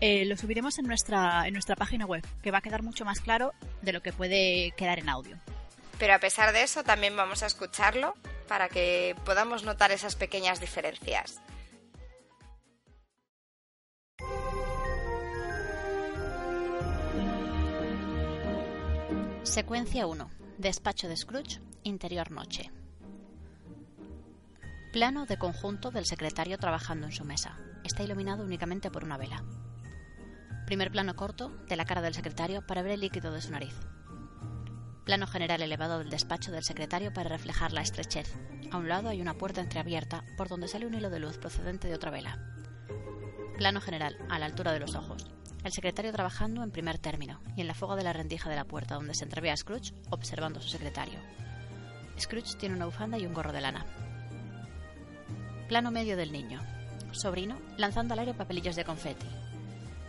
eh, lo subiremos en nuestra, en nuestra página web, que va a quedar mucho más claro de lo que puede quedar en audio. Pero a pesar de eso, también vamos a escucharlo para que podamos notar esas pequeñas diferencias. Secuencia 1. Despacho de Scrooge, interior noche. Plano de conjunto del secretario trabajando en su mesa. Está iluminado únicamente por una vela. Primer plano corto de la cara del secretario para ver el líquido de su nariz. Plano general elevado del despacho del secretario para reflejar la estrechez. A un lado hay una puerta entreabierta por donde sale un hilo de luz procedente de otra vela. Plano general, a la altura de los ojos. El secretario trabajando en primer término y en la fuga de la rendija de la puerta donde se entrevé a Scrooge observando a su secretario. Scrooge tiene una bufanda y un gorro de lana. Plano medio del niño. Sobrino lanzando al aire papelillos de confeti.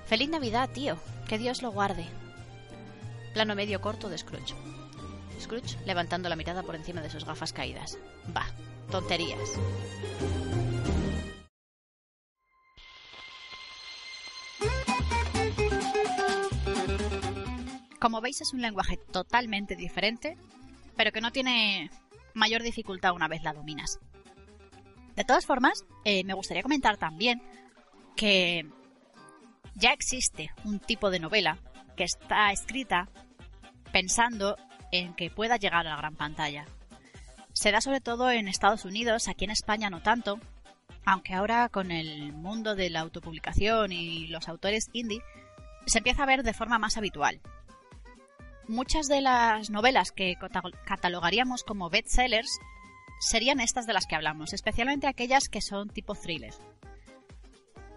¡Feliz Navidad, tío! ¡Que Dios lo guarde! Plano medio corto de Scrooge. Scrooge levantando la mirada por encima de sus gafas caídas. Bah, tonterías. Como veis es un lenguaje totalmente diferente, pero que no tiene mayor dificultad una vez la dominas. De todas formas, eh, me gustaría comentar también que ya existe un tipo de novela que está escrita pensando en que pueda llegar a la gran pantalla. Se da sobre todo en Estados Unidos, aquí en España no tanto, aunque ahora con el mundo de la autopublicación y los autores indie se empieza a ver de forma más habitual muchas de las novelas que catalogaríamos como bestsellers serían estas de las que hablamos, especialmente aquellas que son tipo thriller.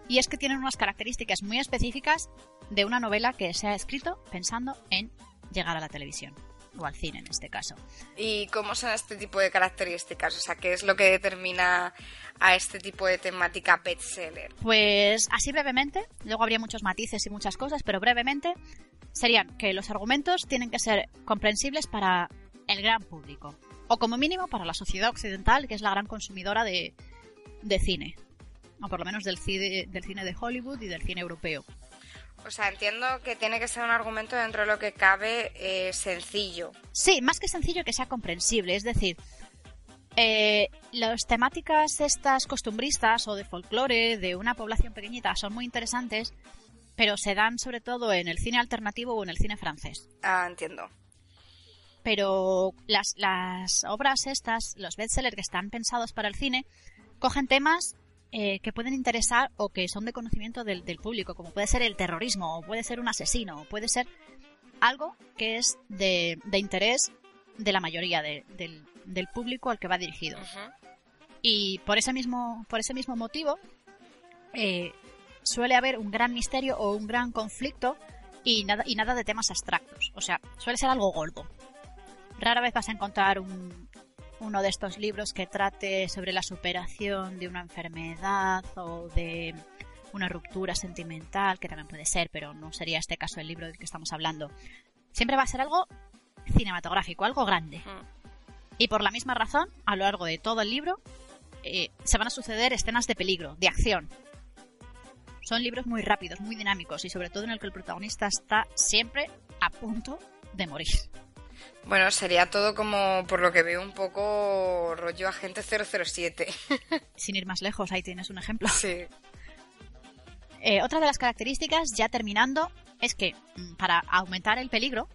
Y es que tienen unas características muy específicas de una novela que se ha escrito pensando en llegar a la televisión o al cine en este caso. ¿Y cómo son este tipo de características? O sea, ¿qué es lo que determina a este tipo de temática bestseller? Pues así brevemente, luego habría muchos matices y muchas cosas, pero brevemente serían que los argumentos tienen que ser comprensibles para el gran público, o como mínimo para la sociedad occidental, que es la gran consumidora de, de cine, o por lo menos del cine, del cine de Hollywood y del cine europeo. O sea, entiendo que tiene que ser un argumento dentro de lo que cabe eh, sencillo. Sí, más que sencillo que sea comprensible. Es decir, eh, las temáticas estas costumbristas o de folclore de una población pequeñita son muy interesantes, pero se dan sobre todo en el cine alternativo o en el cine francés. Ah, entiendo. Pero las, las obras estas, los bestsellers que están pensados para el cine, cogen temas eh, que pueden interesar o que son de conocimiento del, público, como puede ser el terrorismo, o puede ser un asesino, o puede ser algo que es de, interés de la mayoría del, público al que va dirigido. Y por ese mismo, por ese mismo motivo, eh, suele haber un gran misterio o un gran conflicto y nada, y nada de temas abstractos. O sea, suele ser algo gordo. Rara vez vas a encontrar un, uno de estos libros que trate sobre la superación de una enfermedad o de una ruptura sentimental, que también puede ser, pero no sería este caso el libro del que estamos hablando. Siempre va a ser algo cinematográfico, algo grande. Mm. Y por la misma razón, a lo largo de todo el libro, eh, se van a suceder escenas de peligro, de acción. Son libros muy rápidos, muy dinámicos y sobre todo en el que el protagonista está siempre a punto de morir. Bueno, sería todo como, por lo que veo, un poco rollo agente 007. Sin ir más lejos, ahí tienes un ejemplo. Sí. Eh, otra de las características, ya terminando, es que mm, para aumentar el peligro,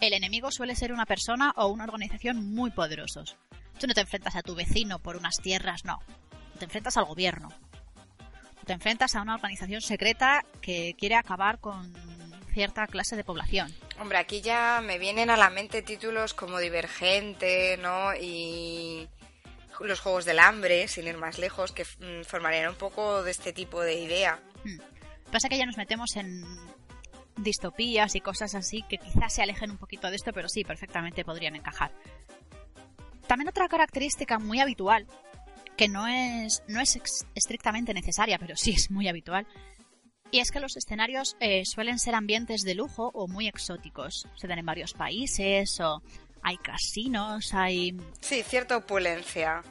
el enemigo suele ser una persona o una organización muy poderosos. Tú no te enfrentas a tu vecino por unas tierras, no. Te enfrentas al gobierno. Te enfrentas a una organización secreta que quiere acabar con cierta clase de población. Hombre, aquí ya me vienen a la mente títulos como Divergente, ¿no? Y los Juegos del Hambre, sin ir más lejos, que mm, formarían un poco de este tipo de idea. Hmm. Pasa que ya nos metemos en distopías y cosas así que quizás se alejen un poquito de esto, pero sí, perfectamente podrían encajar. También otra característica muy habitual que no es, no es estrictamente necesaria, pero sí es muy habitual. Y es que los escenarios eh, suelen ser ambientes de lujo o muy exóticos. Se dan en varios países o hay casinos, hay... Sí, cierta opulencia.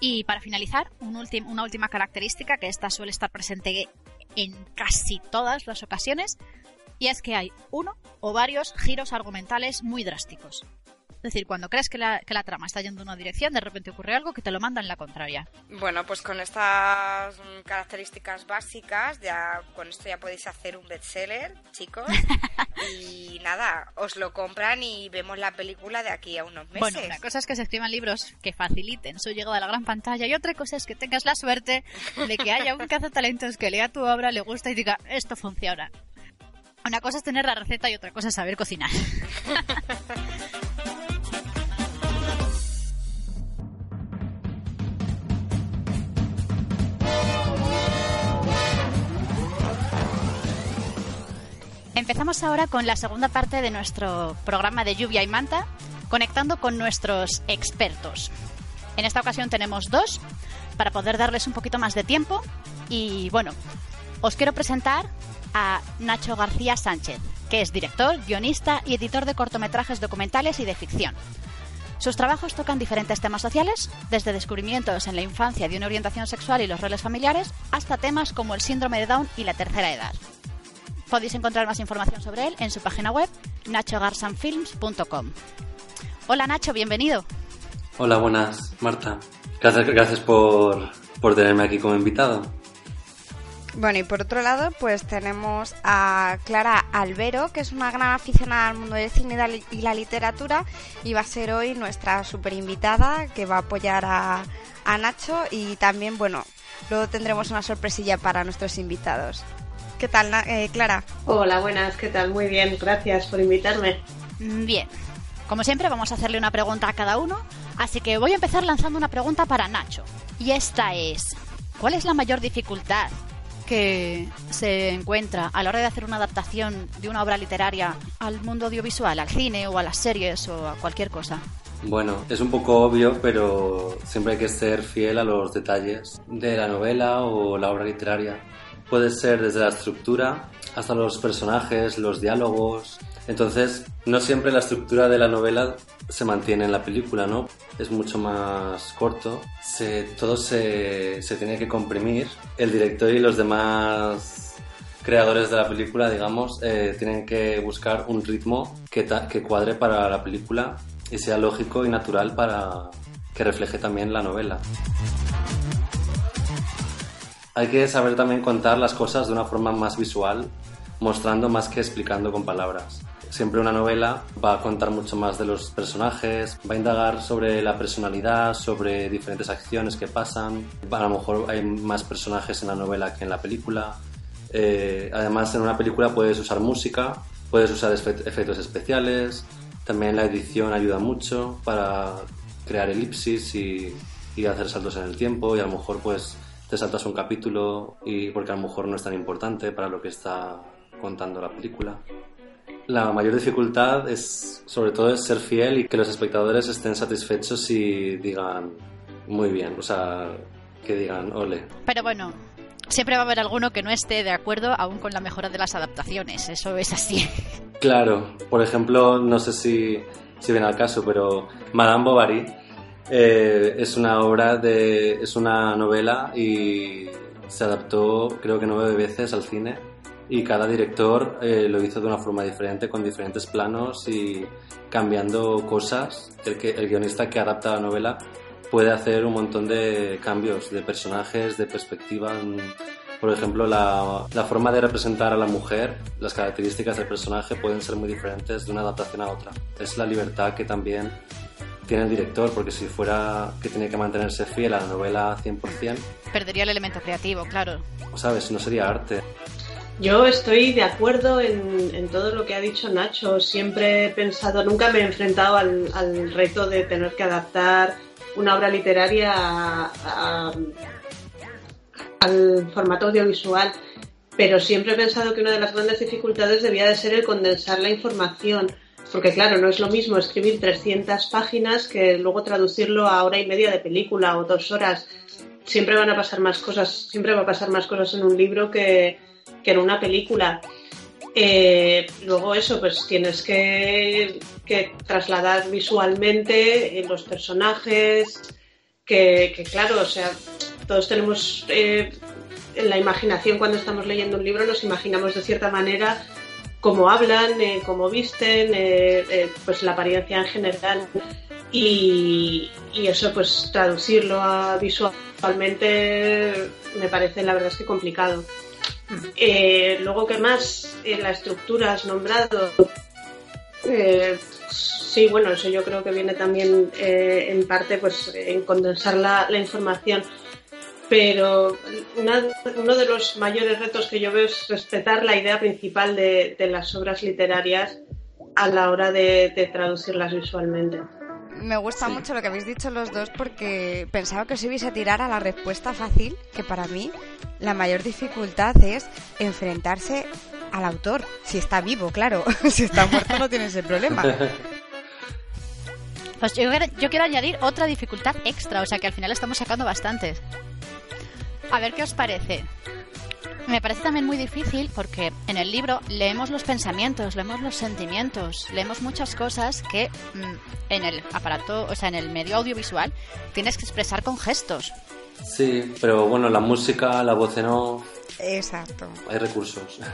Y para finalizar, un una última característica que esta suele estar presente en casi todas las ocasiones, y es que hay uno o varios giros argumentales muy drásticos. Es decir, cuando crees que la, que la trama está yendo en una dirección, de repente ocurre algo que te lo manda en la contraria. Bueno, pues con estas características básicas, ya con esto ya podéis hacer un bestseller, chicos. y nada, os lo compran y vemos la película de aquí a unos meses. Bueno, una cosa es que se escriban libros que faciliten su llegada a la gran pantalla y otra cosa es que tengas la suerte de que haya un cazatalentos que lea tu obra, le gusta y diga, esto funciona. Una cosa es tener la receta y otra cosa es saber cocinar. Empezamos ahora con la segunda parte de nuestro programa de lluvia y manta, conectando con nuestros expertos. En esta ocasión tenemos dos para poder darles un poquito más de tiempo y bueno, os quiero presentar a Nacho García Sánchez, que es director, guionista y editor de cortometrajes documentales y de ficción. Sus trabajos tocan diferentes temas sociales, desde descubrimientos en la infancia de una orientación sexual y los roles familiares, hasta temas como el síndrome de Down y la tercera edad. Podéis encontrar más información sobre él en su página web nachogarsanfilms.com. Hola Nacho, bienvenido. Hola, buenas, Marta. Gracias, gracias por, por tenerme aquí como invitado. Bueno, y por otro lado, pues tenemos a Clara Albero, que es una gran aficionada al mundo del cine y la li- y la literatura, y va a ser hoy nuestra super invitada que va a apoyar a, a Nacho y también, bueno, luego tendremos una sorpresilla para nuestros invitados. ¿Qué tal, eh, Clara? Hola, buenas, ¿qué tal? Muy bien, gracias por invitarme. Mm, Bien, como siempre vamos a hacerle una pregunta a cada uno, así que voy a empezar lanzando una pregunta para Nacho. Y esta es, ¿cuál es la mayor dificultad que se encuentra a la hora de hacer una adaptación de una obra literaria al mundo audiovisual, al cine o a las series o a cualquier cosa? Bueno, es un poco obvio, pero siempre hay que ser fiel a los detalles de la novela o la obra literaria. Puede ser desde la estructura hasta los personajes, los diálogos. Entonces, no siempre la estructura de la novela se mantiene en la película, ¿no? Es mucho más corto. Todo se, tiene que comprimir. El director y los demás creadores de la película, digamos, eh, tienen que buscar un ritmo que cuadre para la película y sea lógico y natural para que refleje también la novela. Hay que saber también contar las cosas de una forma más visual, mostrando más que explicando con palabras. Siempre una novela va a contar mucho más de los personajes, va a indagar sobre la personalidad, sobre diferentes acciones que pasan. A lo mejor hay más personajes en la novela que en la película. Eh, además, en una película puedes usar música, puedes usar efectos especiales. También la edición ayuda mucho para crear elipsis y, y hacer saltos en el tiempo. Y a lo mejor, pues, te saltas un capítulo y porque a lo mejor no es tan importante para lo que está contando la película. La mayor dificultad es, sobre todo, es ser fiel y que los espectadores estén satisfechos y digan muy bien, o sea, que digan ole. Pero bueno, siempre va a haber alguno que no esté de acuerdo aún con la mejora de las adaptaciones, eso es así. Claro, por ejemplo, no sé si, si viene al caso, pero Madame Bovary eh, es una obra de. es una novela y se adaptó creo que nueve veces al cine y cada director eh, lo hizo de una forma diferente, con diferentes planos y cambiando cosas. El, que, el guionista que adapta la novela puede hacer un montón de cambios de personajes, de perspectiva. Por ejemplo, la, la forma de representar a la mujer, las características del personaje pueden ser muy diferentes de una adaptación a otra. Es la libertad que también tiene el director, porque si fuera que tiene que mantenerse fiel a la novela 100%, Perdería el elemento creativo, claro. ¿sabes? No sería arte. Yo estoy de acuerdo en, en todo lo que ha dicho Nacho. Siempre he pensado, nunca me he enfrentado al, al reto de tener que adaptar una obra literaria a- a- al formato audiovisual, pero siempre he pensado que una de las grandes dificultades debía de ser el condensar la información. Porque claro, no es lo mismo escribir 300 páginas que luego traducirlo a hora y media de película o dos horas. Siempre van a pasar más cosas, siempre va a pasar más cosas en un libro que, que en una película. Eh, luego eso, pues tienes que, trasladar visualmente eh, los personajes, que, que, claro, o sea, todos tenemos eh, en la imaginación cuando estamos leyendo un libro, nos imaginamos de cierta manera cómo hablan, eh, cómo visten, eh, eh, pues la apariencia en general. Y, y, eso, pues traducirlo a visualmente me parece la verdad es que complicado. luego, ¿qué más? la estructura has nombrado. sí, bueno, eso yo creo que viene también en parte pues en condensar la, la información pero una, uno de los mayores retos que yo veo es respetar la idea principal de, de las obras literarias a la hora de, de traducirlas visualmente. Me gusta sí. mucho lo que habéis dicho los dos porque pensaba que os ibais a tirar a la respuesta fácil, que para mí la mayor dificultad es enfrentarse al autor, si está vivo, claro, si está muerto no tienes el problema. Pues yo, yo quiero añadir otra dificultad extra, o sea que al final estamos sacando bastantes. A ver qué os parece. Me parece también muy difícil porque en el libro leemos los pensamientos, leemos los sentimientos, leemos muchas cosas que mmm, en el aparato, o sea, en el medio audiovisual tienes que expresar con gestos. Sí, pero bueno, la música, la voz no. Exacto. Hay recursos.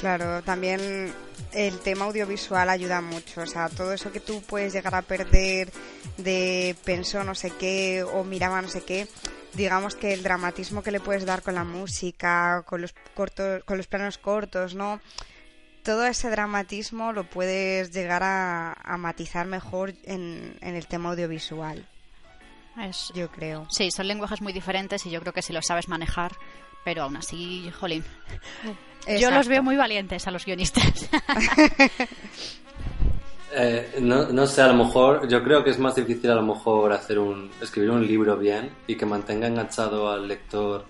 Claro, también el tema audiovisual ayuda mucho, o sea, todo eso que tú puedes llegar a perder de pensó no sé qué o miraba no sé qué, digamos que el dramatismo que le puedes dar con la música, con los cortos, con los planos cortos, ¿no? Todo ese dramatismo lo puedes llegar a, a matizar mejor en, en, el tema audiovisual. Es, yo creo. Sí, son lenguajes muy diferentes y yo creo que si lo sabes manejar, pero aún así, jolín. Exacto. Yo los veo muy valientes a los guionistas. Eh, no, no, sé, a lo mejor, yo creo que es más difícil a lo mejor hacer un, escribir un libro bien y que mantenga enganchado al lector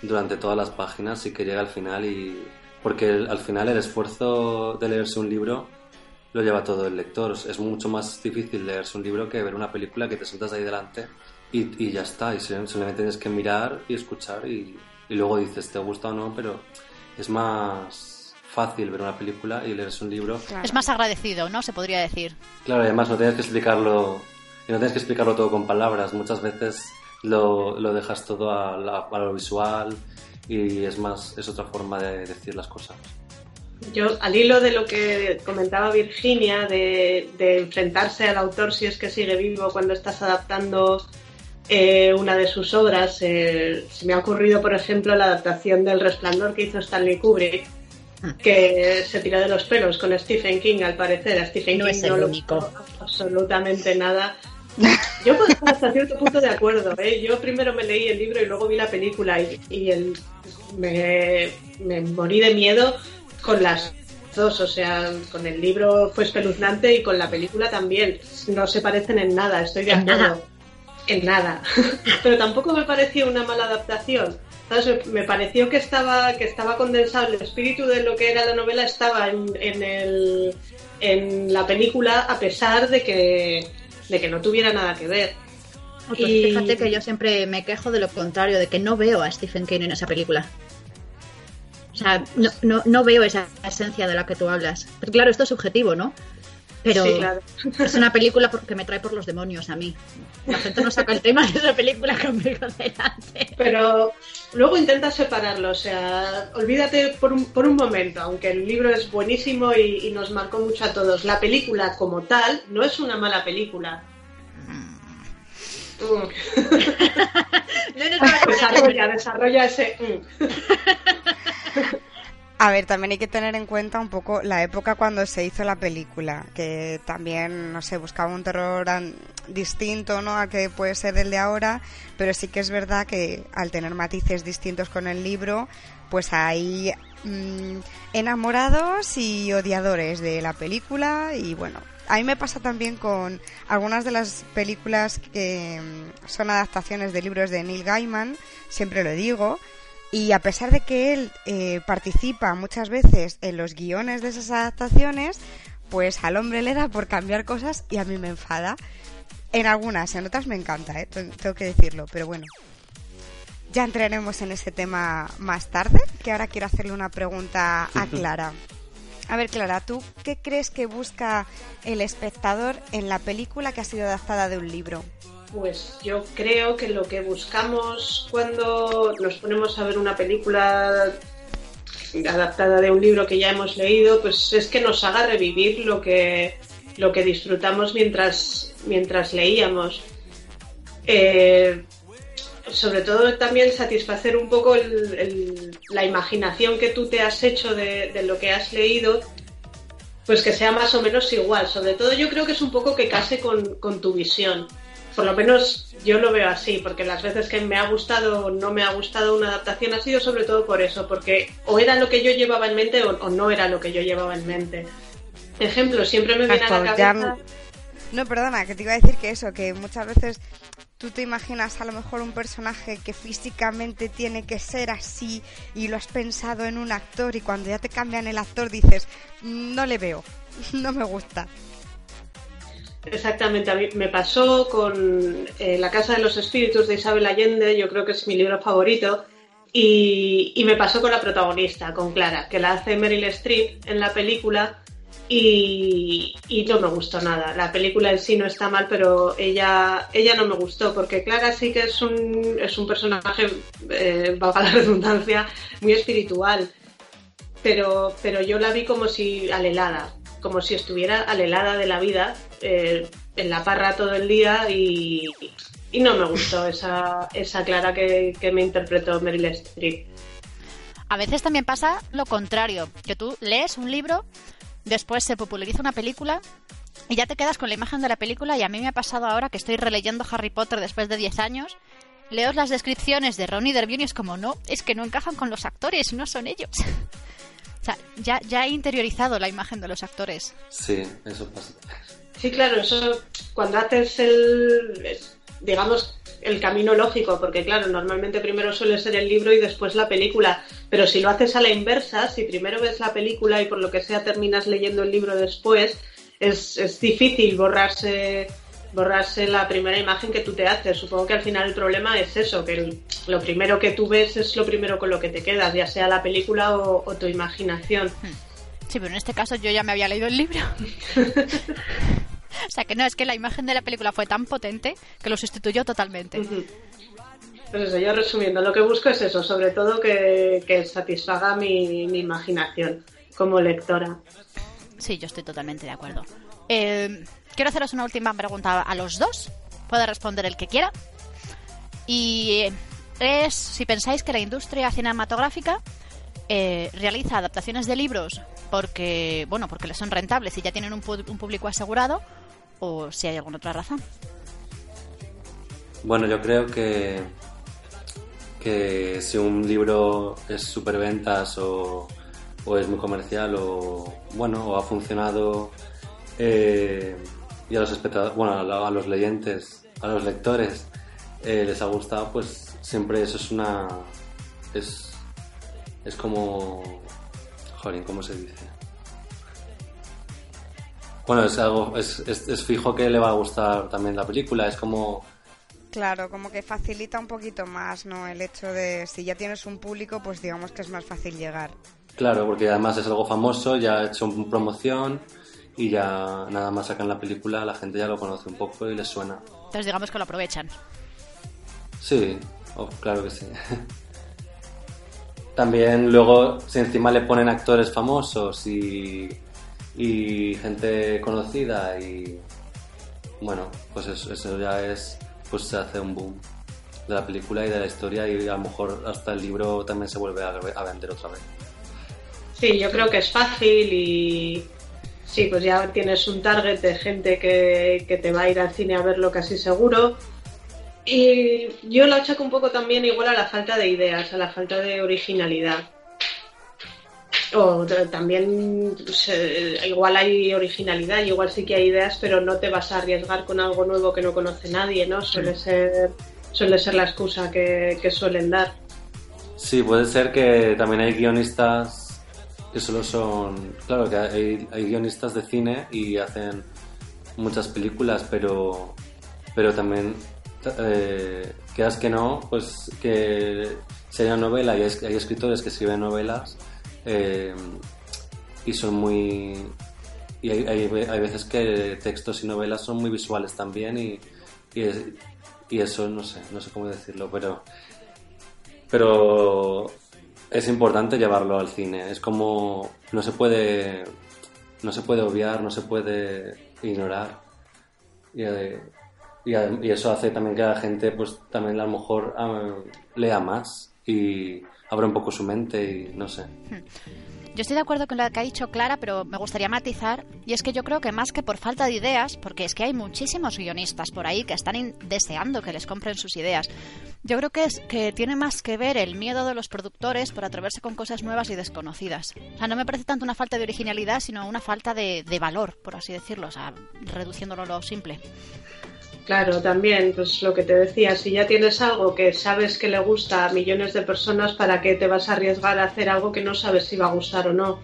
durante todas las páginas y que llegue al final y... Porque al final el esfuerzo de leerse un libro lo lleva todo el lector. Es mucho más difícil leerse un libro que ver una película que te sientas ahí delante y, y ya está. Y solamente tienes que mirar y escuchar y, y luego dices, te gusta o no, pero es más fácil ver una película y leerse un libro. Claro. Es más agradecido, ¿no? Se podría decir. Claro, y además no tienes que explicarlo y no tienes que explicarlo todo con palabras. Muchas veces lo, lo dejas todo a, la, a, lo visual y es más es otra forma de decir las cosas. Yo, al hilo de lo que comentaba Virginia, de, de enfrentarse al autor si es que sigue vivo cuando estás adaptando eh, una de sus obras, eh, se me ha ocurrido, por ejemplo, la adaptación del Resplandor que hizo Stanley Kubrick, que se tira de los pelos con Stephen King, al parecer. A Stephen no King es el no lo único. absolutamente nada. Yo puedo estar hasta cierto punto de acuerdo. ¿eh? Yo primero me leí el libro y luego vi la película y, y el, me, me, morí de miedo con las dos. O sea, con el libro fue espeluznante y con la película también. No se parecen en nada, estoy de acuerdo. En nada. Pero tampoco me pareció una mala adaptación. ¿sabes? Me pareció que estaba, que estaba condensado, el espíritu de lo que era la novela estaba en, en, el, en la película a pesar de que, de que no tuviera nada que ver. Pues y... fíjate que yo siempre me quejo de lo contrario, de que no veo a Stephen King en esa película. O sea, no, no, no veo esa esencia de la que tú hablas. Pero claro, esto es subjetivo, ¿no? Pero sí, claro. es una película que me trae por los demonios a mí. La gente no saca el tema de esa película conmigo delante. Pero luego intenta separarlo, o sea, olvídate por un, por un momento, aunque el libro es buenísimo y, y, nos marcó mucho a todos. La película como tal no es una mala película. Mm. desarrolla, desarrolla ese. Mm. A ver, también hay que tener en cuenta un poco la época cuando se hizo la película, que también, no sé, buscaba un terror distinto, ¿no? A que puede ser el de ahora, pero sí que es verdad que al tener matices distintos con el libro, pues hay mmm, enamorados y odiadores de la película y bueno, a mí me pasa también con algunas de las películas que son adaptaciones de libros de Neil Gaiman, siempre lo digo, y a pesar de que él eh, participa muchas veces en los guiones de esas adaptaciones, pues al hombre le da por cambiar cosas y a mí me enfada. En algunas, en otras me encanta, ¿eh? tengo que decirlo, pero bueno. Ya entraremos en ese tema más tarde, que ahora quiero hacerle una pregunta a Clara. A ver, Clara, ¿tú qué crees que busca el espectador en la película que ha sido adaptada de un libro? Pues yo creo que lo que buscamos cuando nos ponemos a ver una película adaptada de un libro que ya hemos leído, pues es que nos haga revivir lo que, lo que disfrutamos mientras, mientras leíamos. Eh, sobre todo también satisfacer un poco la imaginación que tú te has hecho de, lo que has leído, pues que sea más o menos igual. Sobre todo yo creo que es un poco que case con, tu visión. Por lo menos yo lo veo así, porque las veces que me ha gustado o no me ha gustado una adaptación ha sido sobre todo por eso, porque o era lo que yo llevaba en mente o, no era lo que yo llevaba en mente. Ejemplo, siempre me viene a la cabeza... No, perdona, que te iba a decir que eso, que muchas veces tú te imaginas a lo mejor un personaje que físicamente tiene que ser así y lo has pensado en un actor y cuando ya te cambian el actor dices, no le veo, no me gusta. Exactamente, a mí me pasó con eh, La Casa de los Espíritus de Isabel Allende, yo creo que es mi libro favorito, y, y me pasó con la protagonista, con Clara, que la hace Meryl Streep en la película y, no me gustó nada. La película en sí no está mal, pero ella, ella no me gustó, porque Clara sí que es un, es un personaje, eh, valga la redundancia, muy espiritual. Pero, pero yo la vi como si alelada, como si estuviera alelada de la vida, eh, en la parra todo el día y, y no me gustó esa, esa Clara que, que me interpretó Meryl Streep. A veces también pasa lo contrario, que tú lees un libro Después se populariza una película y ya te quedas con la imagen de la película y a mí me ha pasado ahora que estoy releyendo Harry Potter después de 10 años. Leo las descripciones de Ron y y es como, no, es que no encajan con los actores, no son ellos. o sea, ya, ya he interiorizado la imagen de los actores. Sí, eso pasa. Sí, claro, eso cuando haces el, digamos, el camino lógico, porque claro, normalmente primero suele ser el libro y después la película, pero si lo haces a la inversa, si primero ves la película y por lo que sea terminas leyendo el libro después, es, es difícil borrarse borrarse la primera imagen que tú te haces. Supongo que al final el problema es eso, que lo primero que tú ves es lo primero con lo que te quedas, ya sea la película o, o tu imaginación. Sí, pero en este caso yo ya me había leído el libro. O sea que no, es que la imagen de la película fue tan potente que lo sustituyó totalmente. Pues eso, yo resumiendo, lo que busco es eso, sobre todo que, satisfaga mi, imaginación como lectora. Sí, yo estoy totalmente de acuerdo. Eh, quiero haceros una última pregunta a los dos. Puede responder el que quiera. Y es si pensáis que la industria cinematográfica eh, realiza adaptaciones de libros porque, bueno, porque les son rentables y ya tienen un público asegurado, o si hay alguna otra razón. Bueno, yo creo que, que si un libro es superventas o, o es muy comercial o bueno o ha funcionado eh, y a los espectadores, bueno, a los leyentes, a los lectores eh, les ha gustado, pues siempre eso es una es es como jolín, ¿cómo se dice? Bueno, es algo, es, es, fijo que le va a gustar también la película, es como... Claro, como que facilita un poquito más, ¿no? El hecho de si ya tienes un público, pues digamos que es más fácil llegar. Claro, porque además es algo famoso, ya ha hecho promoción y ya nada más sacan la película, la gente ya lo conoce un poco y les suena. Entonces digamos que lo aprovechan. Sí, oh, claro que sí. También luego, si encima le ponen actores famosos y y gente conocida y bueno, pues eso, ya es, pues se hace un boom de la película y de la historia y a lo mejor hasta el libro también se vuelve a, vender otra vez. Sí, yo creo que es fácil y sí, pues ya tienes un target de gente que, que te va a ir al cine a verlo casi seguro. Y yo lo achaco un poco también igual a la falta de ideas, a la falta de originalidad. O también pues, eh, igual hay originalidad, igual sí que hay ideas, pero no te vas a arriesgar con algo nuevo que no conoce nadie, ¿no? Suele ser suele ser la excusa que, suelen dar. Sí, puede ser que también hay guionistas que solo son... Claro que hay, hay guionistas de cine y hacen muchas películas, pero, pero también, eh, quedas que no, pues que sería novela y hay, escritores que escriben novelas eh, y son muy... Y hay, hay, veces que textos y novelas son muy visuales también y, y, es- y eso no sé, no sé cómo decirlo, pero pero es importante llevarlo al cine. Es como no se puede no se puede obviar, no se puede ignorar. Eh, y, y eso hace también que la gente pues también a lo mejor ah, lea más y abra un poco su mente y no sé. Yo estoy de acuerdo con lo que ha dicho Clara, pero me gustaría matizar, y es que yo creo que más que por falta de ideas, porque es que hay muchísimos guionistas por ahí que están deseando que les compren sus ideas, yo creo que es que tiene más que ver el miedo de los productores por atreverse con cosas nuevas y desconocidas. O sea, no me parece tanto una falta de originalidad, sino una falta de, de valor, por así decirlo, o sea, reduciéndolo a lo simple. Claro, también, pues lo que te decía, si ya tienes algo que sabes que le gusta a millones de personas, ¿para qué te vas a arriesgar a hacer algo que no sabes si va a gustar o no?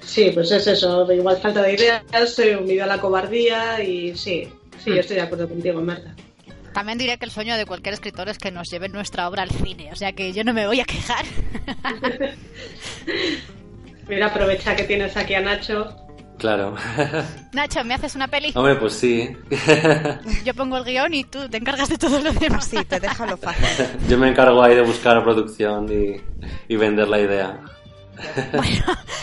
Sí, pues es eso, igual falta de ideas, eh, unido a la cobardía y sí, sí, yo estoy de acuerdo contigo, Marta. También diré que el sueño de cualquier escritor es que nos lleven nuestra obra al cine, o sea que yo no me voy a quejar. Mira, aprovecha que tienes aquí a Nacho. Claro. Nacho, ¿me haces una peli? Hombre, pues sí. Yo pongo el guion y tú te encargas de todo lo demás. Sí, te deja lo fácil. Yo me encargo ahí de buscar producción y, y vender la idea.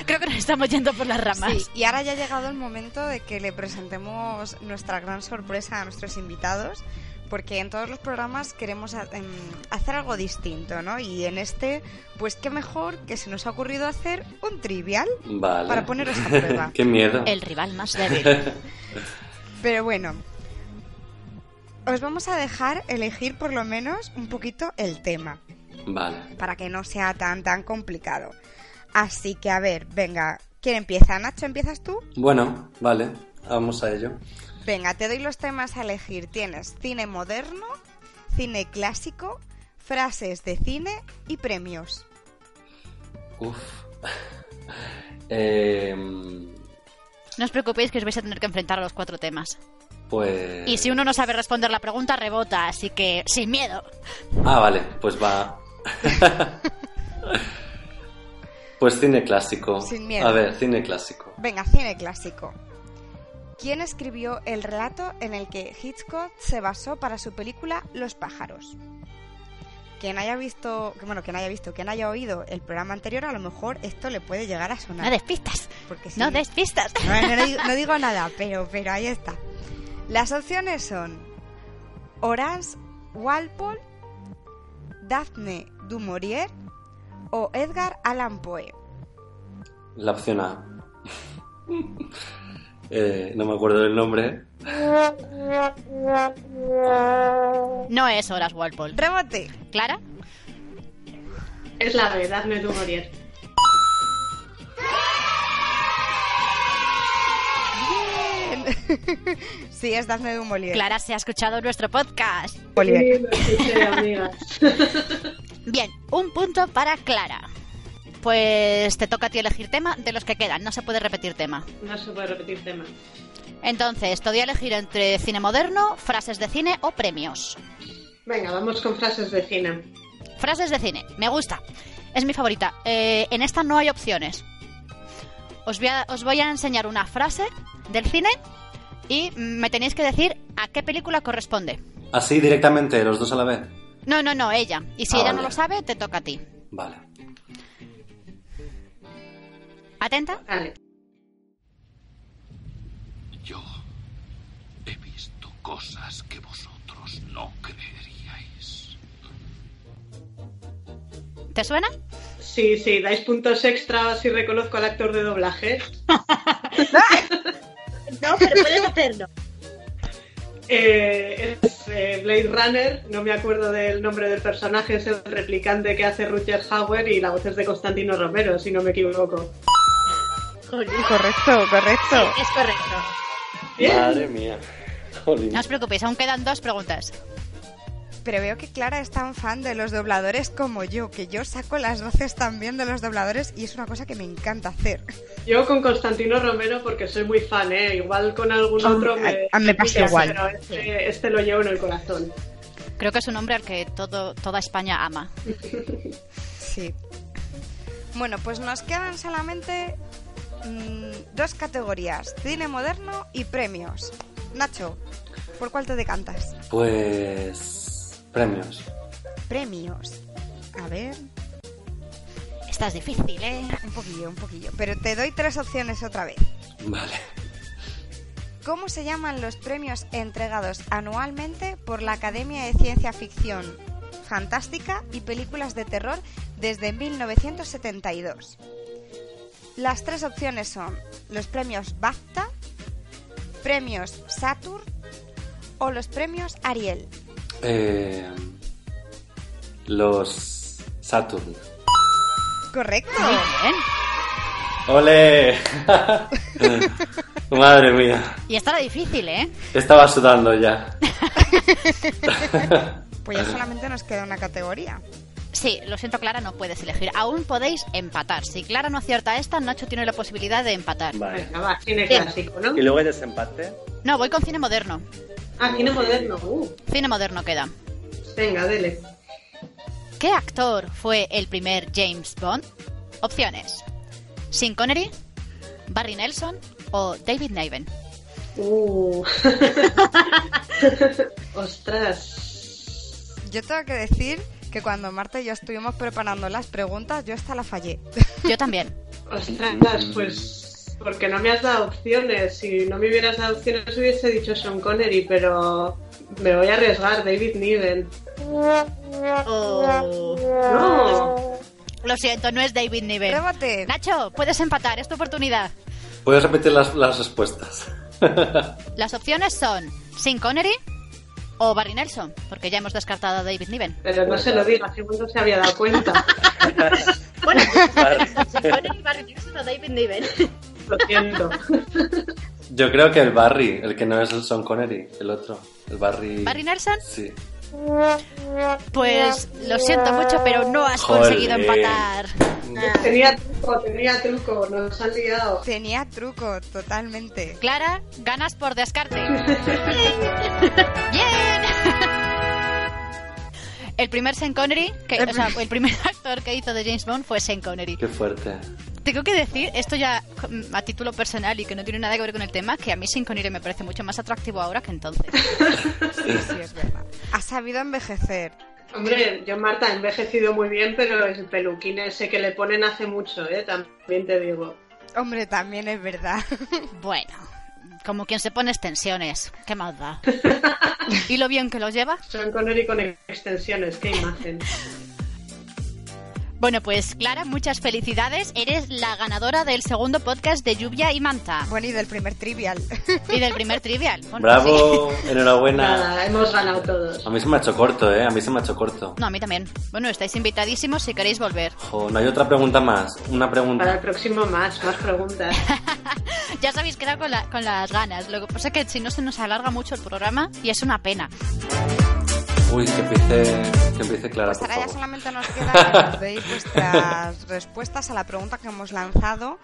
Creo que nos estamos yendo por las ramas. Sí, y ahora ya ha llegado el momento de que le presentemos nuestra gran sorpresa a nuestros invitados, porque en todos los programas queremos em, hacer algo distinto, ¿no? Y en este, pues qué mejor que se nos ha ocurrido hacer un trivial Vale. para poneros a prueba. Qué miedo. El rival más débil. Pero bueno, os vamos a dejar elegir por lo menos un poquito el tema, Vale. para que no sea tan tan complicado. Así que a ver, venga, ¿quién empieza? Nacho, ¿empiezas tú? Bueno, vale. Vamos a ello. Venga, te doy los temas a elegir. Tienes cine moderno, cine clásico, frases de cine y premios. Uf. Eh, No os preocupéis que os vais a tener que enfrentar a los cuatro temas. pues. Y si uno no sabe responder la pregunta, rebota, así que sin miedo. Ah, vale, pues va. pues cine clásico. Sin miedo. A ver, cine clásico. Venga, cine clásico. ¿Quién escribió el relato en el que Hitchcock se basó para su película Los pájaros? Quien haya visto, bueno, quien haya visto, quien haya oído el programa anterior, a lo mejor esto le puede llegar a sonar. No des pistas. Porque sí. No des pistas. No, no, no digo, no digo nada, pero, pero ahí está. Las opciones son Horace Walpole, Daphne du Maurier o Edgar Allan Poe. La opción A. Eh, no me acuerdo del nombre. No es Horas Walpole. Rebote. ¿Clara? Es la de Daphne du Maurier. Bien. sí, es Daphne du Maurier. Clara se ha escuchado nuestro podcast. Sí, lo escuché, amigas. Bien, un punto para Clara. Pues te toca a ti elegir tema de los que quedan. No se puede repetir tema. No se puede repetir tema. Entonces, te voy a elegir entre cine moderno, frases de cine o premios. Venga, vamos con frases de cine. Frases de cine, me gusta. Es mi favorita. Eh, en esta no hay opciones. Os voy, a, os voy a enseñar una frase del cine y me tenéis que decir a qué película corresponde. Así directamente, los dos a la vez. No, no, no, ella. Y si Ah, ella vale. no lo sabe, te toca a ti. Vale. ¿Atenta? Vale. Yo he visto cosas que vosotros no creeríais. ¿Te suena? Sí, sí, dais puntos extra si reconozco al actor de doblaje. No, pero puedes hacerlo. Eh, es eh, Blade Runner, no me acuerdo del nombre del personaje, es el replicante que hace Rutger Hauer y la voz es de Constantino Romero, si no me equivoco. Correcto, correcto. Es correcto. Bien. Madre mía. Jolín. No os preocupéis, aún quedan dos preguntas. Pero veo que Clara es tan fan de los dobladores como yo, que yo saco las voces también de los dobladores y es una cosa que me encanta hacer. Yo con Constantino Romero porque soy muy fan, ¿eh? Igual con algún Ah, otro me, a- a mí me pasa igual. Pero este, este lo llevo en el corazón. Creo que es un hombre al que todo, toda España ama. Sí. Bueno, pues nos quedan solamente mm, dos categorías, cine moderno y premios. Nacho, ¿por cuál te decantas? Pues. Premios. Premios. A ver, Esta es difícil, ¿eh? un poquillo, un poquillo. Pero te doy tres opciones otra vez. Vale. ¿Cómo se llaman los premios entregados anualmente por la Academia de Ciencia Ficción Fantástica y Películas de Terror desde 1972? Las tres opciones son los premios BAFTA, premios Saturn o los premios Ariel. Eh, los Saturn. Correcto. Muy bien. ¡Ole! Madre mía. Y esta era difícil, ¿eh? Estaba sudando ya. Pues ya solamente nos queda una categoría. Sí, lo siento, Clara, no puedes elegir. Aún podéis empatar. Si Clara no acierta esta, Nacho tiene la posibilidad de empatar. Vale. Venga, va, cine Bien. clásico, ¿no? ¿Y luego hay desempate? No, voy con cine moderno. Ah, cine moderno. Uh, Cine moderno queda. venga, dele. ¿Qué actor fue el primer James Bond? Opciones: Sean Connery, Barry Nelson o David Niven. Uh. Ostras. Yo tengo que decir que cuando Marta y yo estuvimos preparando las preguntas, yo esta la fallé. Yo también. Ostras, pues porque no me has dado opciones. Si no me hubieras dado opciones hubiese dicho Sean Connery, pero me voy a arriesgar, David Niven. Oh. No. Lo siento, no es David Niven. Rébate. Nacho, puedes empatar, es tu oportunidad. ¿Puedes repetir las, las respuestas? Las opciones son Sean Connery o Barry Nelson, porque ya hemos descartado a David Niven. Pero no se lo diga, según no se había dado cuenta. Bueno, Barry. Connery, Barry Nixon o David Niven. Lo siento. Yo creo que el Barry, el que no es el Sean Connery, el otro. El Barry. ¿Barry Nelson? Sí. Pues lo siento mucho, pero no has Joder. conseguido empatar. Tenía truco, tenía truco, nos han liado. Tenía truco, totalmente. Clara, ganas por descarte. ¡Bien! El primer Sean Connery, que, o sea, el primer actor que hizo de James Bond fue Sean Connery. Qué fuerte. Tengo que decir, esto ya mm, a título personal y que no tiene nada que ver con el tema, que a mí Sean Connery me parece mucho más atractivo ahora que entonces. Sí, sí, es verdad. Ha sabido envejecer. Hombre, yo Marta he envejecido muy bien, pero el peluquín ese que le ponen hace mucho, ¿eh? También te digo. Hombre, también es verdad. Bueno, como quien se pone extensiones, qué más da. ¿Y lo bien que lo lleva? Sean Connery con extensiones, qué imagen. Bueno, pues Clara, muchas felicidades. Eres la ganadora del segundo podcast de Lluvia y Manta. Bueno, y del primer trivial. Y del primer trivial. Bueno, Bravo, sí. enhorabuena. Nada, hemos ganado todos. A mí se me ha hecho corto, ¿eh? A mí se me ha hecho corto. No, a mí también. Bueno, estáis invitadísimos si queréis volver. Jo, no hay otra pregunta más. Una Para pregunta. el próximo más, más preguntas. Ya os habéis quedado con, la- con las ganas. Lo que pasa es que si no se nos alarga mucho el programa y es una pena. Uy, que empiece, que empiece Clara, Pues por ahora ya favor. solamente nos queda que nos deis vuestras respuestas a la pregunta que hemos lanzado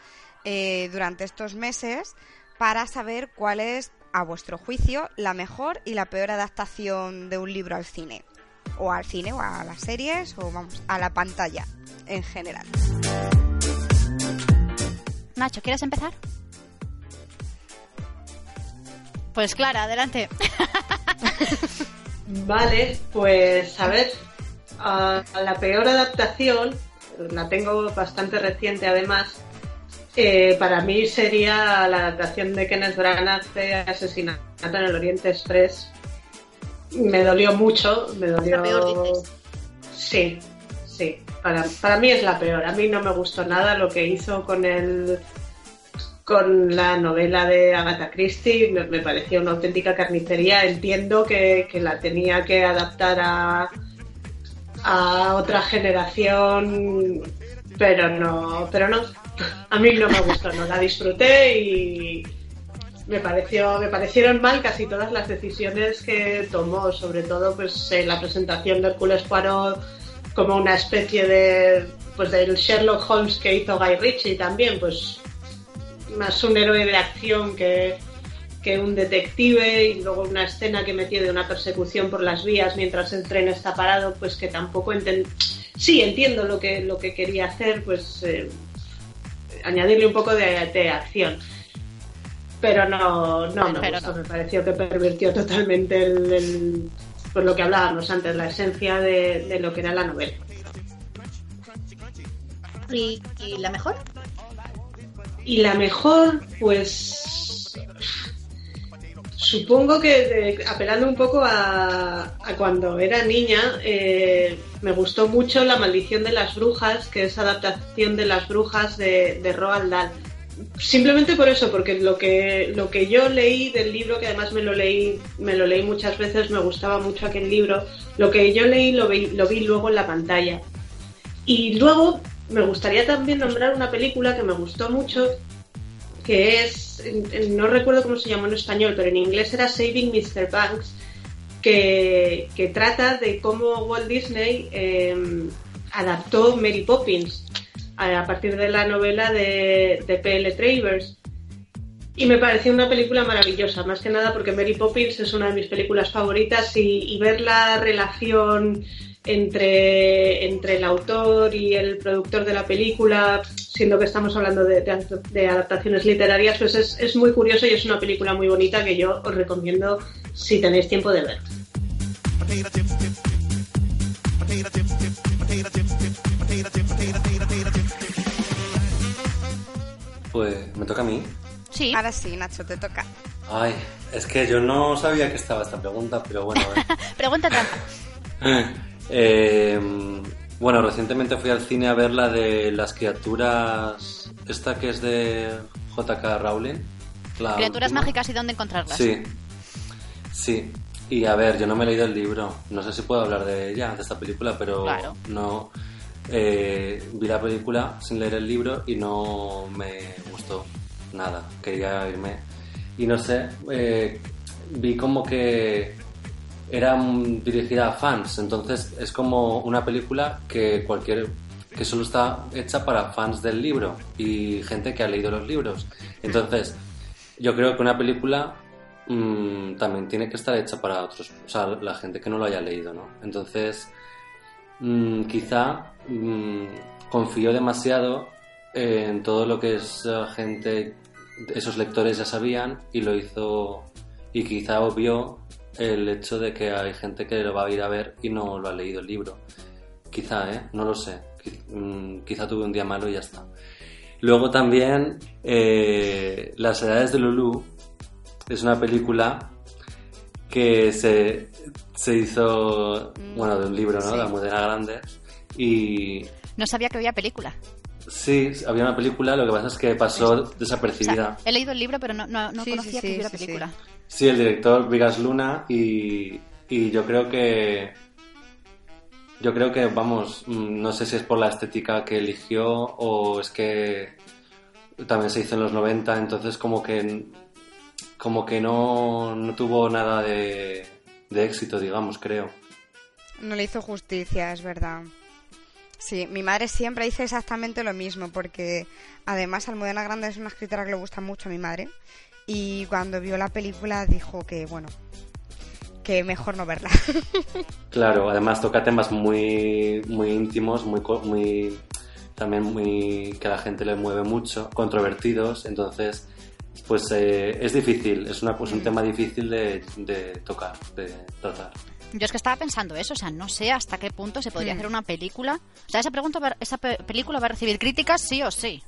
eh, durante estos meses para saber cuál es, a vuestro juicio, la mejor y la peor adaptación de un libro al cine. O al cine, o a las series, o vamos, a la pantalla en general. Nacho, ¿quieres empezar? Pues Clara, adelante. Vale, pues a ver, a la peor adaptación, la tengo bastante reciente además, eh, para mí sería la adaptación de Kenneth Branagh de Asesinato en el Oriente Express. Me dolió mucho, me dolió... La peor, dices. Sí, sí, para, para mí es la peor. A mí no me gustó nada lo que hizo con el con la novela de Agatha Christie me, me parecía una auténtica carnicería. Entiendo que, que la tenía que adaptar a, a otra generación, pero no, pero no. A mí no me gustó, no la disfruté y, me pareció me parecieron mal casi todas las decisiones que tomó sobre todo pues la presentación de Hércules Poirot como una especie de pues del Sherlock Holmes que hizo Guy Ritchie también pues más un héroe de acción que, que un detective y luego una escena que metió de una persecución por las vías mientras el tren está parado pues que tampoco entiendo sí entiendo lo que lo que quería hacer pues eh, añadirle un poco de, de acción pero no, no me Pero gustó, no. me pareció que pervirtió totalmente el, el- pues lo que hablábamos antes, la esencia de, de lo que era la novela. ¿Y, y la mejor? Y la mejor, pues supongo que apelando un poco a, a cuando era niña, eh, me gustó mucho La maldición de las brujas, que es adaptación de las brujas de, de Roald Dahl. Simplemente por eso, porque lo que, lo que yo leí del libro, que además me lo leí, me lo leí muchas veces, me gustaba mucho aquel libro, lo que yo leí lo vi, lo vi luego en la pantalla. Y luego me gustaría también nombrar una película que me gustó mucho, que es, no recuerdo cómo se llamó en español, pero en inglés era Saving Mr. Banks, que, trata de cómo Walt Disney eh, adaptó Mary Poppins a, partir de la novela de, P.L. Travers. Y me pareció una película maravillosa, más que nada porque Mary Poppins es una de mis películas favoritas y ver la relación entre, entre el autor y el productor de la película, siendo que estamos hablando de, de- de adaptaciones literarias, pues es, es muy curioso y es una película muy bonita que yo os recomiendo si tenéis tiempo de ver. Pues me toca a mí. Sí. Ahora sí, Nacho, te toca. Ay, es que yo no sabía que estaba esta pregunta, pero bueno. Pregunta trampa. eh. Bueno, recientemente fui al cine a ver la de las criaturas. Esta que es de JK Rowling. la Criaturas última. mágicas y dónde encontrarlas. Sí, sí. Y a ver, yo no me he leído el libro. No sé si puedo hablar de ella, de esta película, pero Claro. no. eh, vi la película sin leer el libro y no me gustó nada. Quería irme. Y no sé, eh, vi como que era dirigida a fans. Entonces es como una película que cualquier que solo está hecha para fans del libro y gente que ha leído los libros. Entonces, yo creo que una película mm, también tiene que estar hecha para otros, o sea, la gente que no lo haya leído, ¿no? Entonces, mm, quizá mm, confío demasiado en todo lo que esa gente, esos lectores ya sabían y lo hizo, y quizá obvió el hecho de que hay gente que lo va a ir a ver y no lo ha leído el libro. Quizá, ¿eh? No lo sé. Mm, Quizá tuve un día malo y ya está. Luego también eh, Las edades de Lulu es una película que se, se hizo, bueno, de un libro, ¿no? Sí. Almudena Grande. Y No sabía que había película. sí, había una película, lo que pasa es que pasó O desapercibida. sea, he leído el libro, pero no, no, no Sí, conocía sí, que hubiera sí, sí. película. Sí, el director Vigas Luna y, y yo creo que yo creo que vamos mm, no sé si es por la estética que eligió o es que también se hizo en los 90 entonces como que como que no, no tuvo nada de, de éxito digamos creo No le hizo justicia, es verdad. Sí, mi madre siempre dice exactamente lo mismo, porque además Almudena Grande es una escritora que le gusta mucho a mi madre. Y cuando vio la película dijo que, bueno, que mejor no verla. Claro, además toca temas muy, muy íntimos, muy, co- muy, también muy, que a la gente le mueve mucho, controvertidos, entonces, pues eh, es difícil, es una, pues, un tema difícil de, de tocar, de tratar. Yo es que estaba pensando eso, o sea, no sé hasta qué punto se podría Mm. hacer una película. O sea, esa, pregunta, va- esa pe- película va a recibir críticas sí o sí.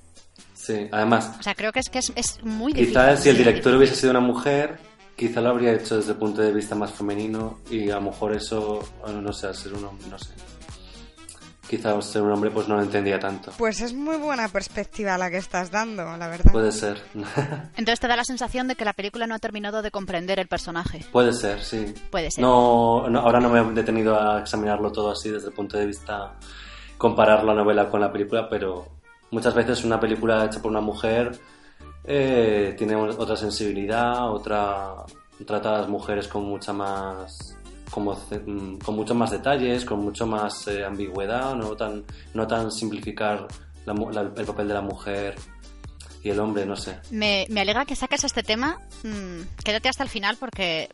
Sí, además, O sea, creo que es que es, es muy difícil. quizás si el director difícil. hubiese sido una mujer, quizá lo habría hecho desde el punto de vista más femenino y a lo mejor eso, no sé, al ser un hombre, no sé. Quizá al ser un hombre pues no lo entendía tanto. Pues es muy buena perspectiva la que estás dando, la verdad. Puede ser. Entonces te da la sensación de que la película no ha terminado de comprender el personaje. Puede ser, sí. Puede ser. No, no, ahora no me he detenido a examinarlo todo así desde el punto de vista comparar la novela con la película, pero muchas veces una película hecha por una mujer eh, tiene otra sensibilidad, otra trata a las mujeres con mucha más como, mm, con muchos más detalles, con mucho más eh, ambigüedad, no tan, no tan simplificar la, la, el papel de la mujer y el hombre, no sé. Me, me alegra que saques este tema. Mm, quédate hasta el final porque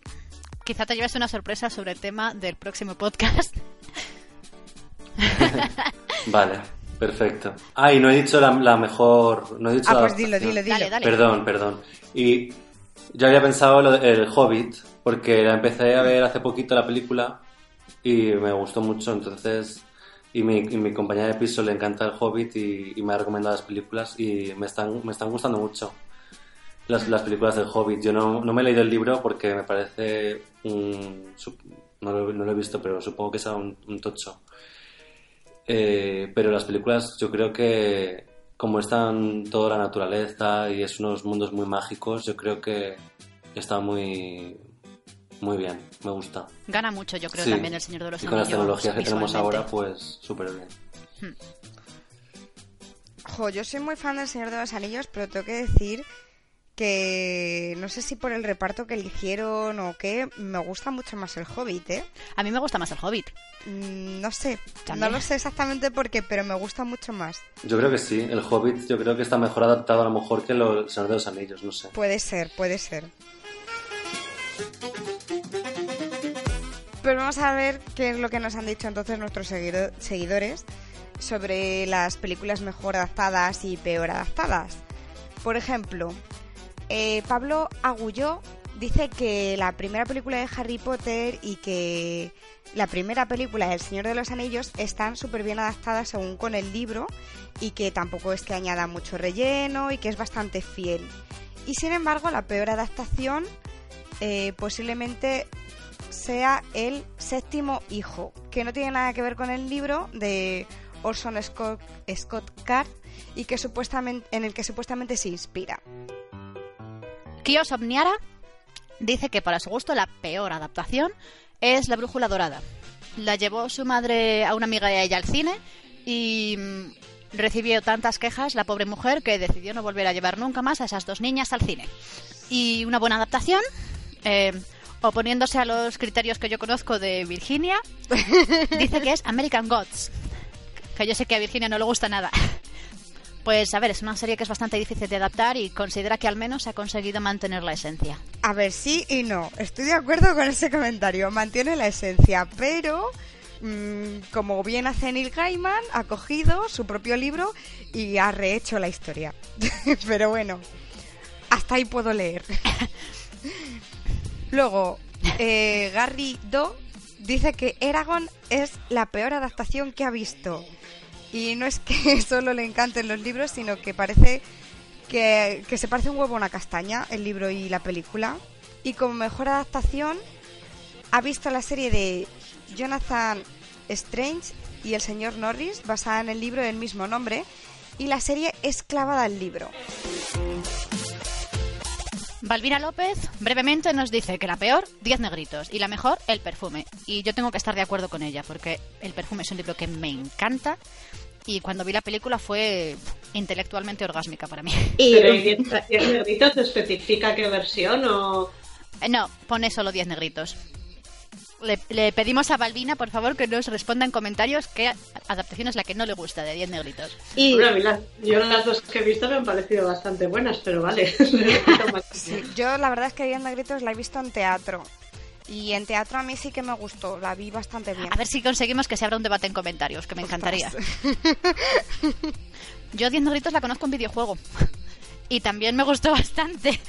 quizá te lleves una sorpresa sobre el tema del próximo podcast. vale, perfecto. Ah, y no he dicho la, la mejor. No he dicho ah, la pues dilo, dilo, dilo. Dale, dale. Perdón, perdón. Y yo había pensado lo de- el Hobbit, porque la empecé a ver hace poquito la película y me gustó mucho, entonces. Y mi, y mi compañera de piso le encanta el Hobbit y, y me ha recomendado las películas y me están, me están gustando mucho las, las películas del Hobbit. Yo no, no me he leído el libro porque me parece un... No lo, no lo he visto, pero supongo que sea un, un tocho. Eh, pero las películas yo creo que como están toda la naturaleza y es unos mundos muy mágicos, yo creo que está muy muy bien, me gusta. Gana mucho, yo creo, Sí. también el Señor de los Y con las Anillos tecnologías que tenemos ahora, pues súper bien. Jo, yo soy muy fan del Señor de los Anillos, pero tengo que decir que no sé si por el reparto que eligieron o qué, me gusta mucho más el Hobbit, ¿eh? A mí me gusta más el Hobbit. Mm, No sé, También. no lo sé exactamente por qué, pero me gusta mucho más. Yo creo que sí, el Hobbit yo creo que está mejor adaptado a lo mejor que lo- el Señor de los Anillos, no sé. Puede ser, puede ser. Pero vamos a ver qué es lo que nos han dicho entonces nuestros seguido- seguidores sobre las películas mejor adaptadas y peor adaptadas. Por ejemplo, eh, Pablo Agulló dice que la primera película de Harry Potter y que la primera película del Señor de los Anillos están súper bien adaptadas según con el libro y que tampoco es que añada mucho relleno y que es bastante fiel. Y sin embargo, la peor adaptación eh, posiblemente sea el séptimo hijo, que no tiene nada que ver con el libro de Orson Scott, Scott Card y que supuestamente en el que supuestamente se inspira. Kios Omniara dice que para su gusto la peor adaptación es La Brújula Dorada. La llevó su madre a una amiga de ella al cine y mm, recibió tantas quejas la pobre mujer que decidió no volver a llevar nunca más a esas dos niñas al cine. Y una buena adaptación, eh, oponiéndose a los criterios que yo conozco de Virginia, dice que es American Gods. Que yo sé que a Virginia no le gusta nada. Pues a ver, es una serie que es bastante difícil de adaptar y considera que al menos ha conseguido mantener la esencia. A ver, sí y no. Estoy de acuerdo con ese comentario. Mantiene la esencia, pero mm, como bien hace Neil Gaiman, ha cogido su propio libro y ha rehecho la historia. pero bueno, hasta ahí puedo leer. Luego, eh, Gary Do dice que Eragon es la peor adaptación que ha visto. Y no es que solo le encanten los libros, sino que parece que, que se parece un huevo a una castaña, el libro y la película. Y como mejor adaptación, ha visto la serie de Jonathan Strange y el señor Norris, basada en el libro del mismo nombre, y la serie es clavada al libro. Valvina López brevemente nos dice que la peor, 10 negritos, y la mejor, El perfume. Y yo tengo que estar de acuerdo con ella, porque El perfume es un libro que me encanta, y cuando vi la película fue intelectualmente orgásmica para mí. Pero ¿y diez diez negritos especifica qué versión o...? Eh, No, pone solo 10 negritos. Le, le pedimos a Balbina, por favor, que nos responda en comentarios qué adaptación es la que no le gusta de 10 negritos. Hombre, a mí las- yo las dos que he visto me han parecido bastante buenas, pero vale. Sí, yo la verdad es que Diana Gritos la he visto en teatro. Y en teatro a mí sí que me gustó, la vi bastante bien. A ver si conseguimos que se abra un debate en comentarios, que me encantaría. Yo 10 negritos la conozco en videojuego. Y también me gustó bastante.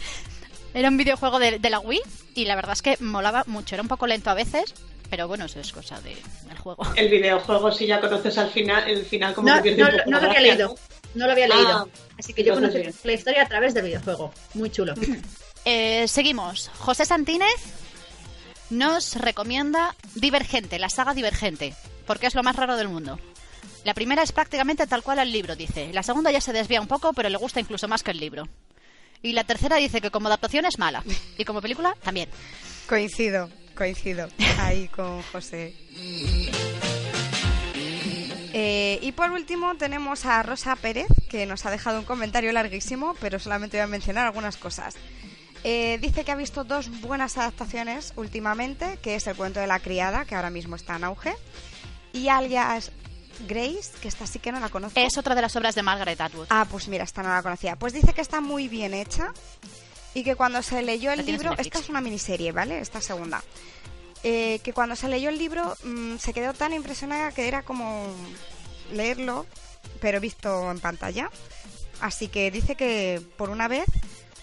Era un videojuego de, de la Wii y la verdad es que molaba mucho. Era un poco lento a veces, pero bueno, eso es cosa de- del juego. El videojuego, si ya conoces al final, el final como No, que pierde no, un poco no la lo había gracia, leído. ¿no? No lo había leído. Ah, Así que yo conocí bien. la historia a través del videojuego. Muy chulo. Eh, seguimos. José Santínez nos recomienda Divergente, la saga Divergente, porque es lo más raro del mundo. La primera es prácticamente tal cual el libro, dice. La segunda ya se desvía un poco, pero le gusta incluso más que el libro. Y la tercera dice que como adaptación es mala. Y como película, también. Coincido, coincido ahí con José. Eh, y por último tenemos a Rosa Pérez que nos ha dejado un comentario larguísimo, pero solamente voy a mencionar algunas cosas. Eh, dice que ha visto dos buenas adaptaciones últimamente, que es El cuento de la criada, que ahora mismo está en auge, y alias Grace, que esta sí que no la conozco. Es otra de las obras de Margaret Atwood. Ah, pues mira, esta no la conocía. Pues dice que está muy bien hecha y que cuando se leyó el libro, esta es una miniserie, ¿vale? Esta segunda. Eh, que cuando se leyó el libro mm, se quedó tan impresionada que era como leerlo, pero visto en pantalla. Así que dice que por una vez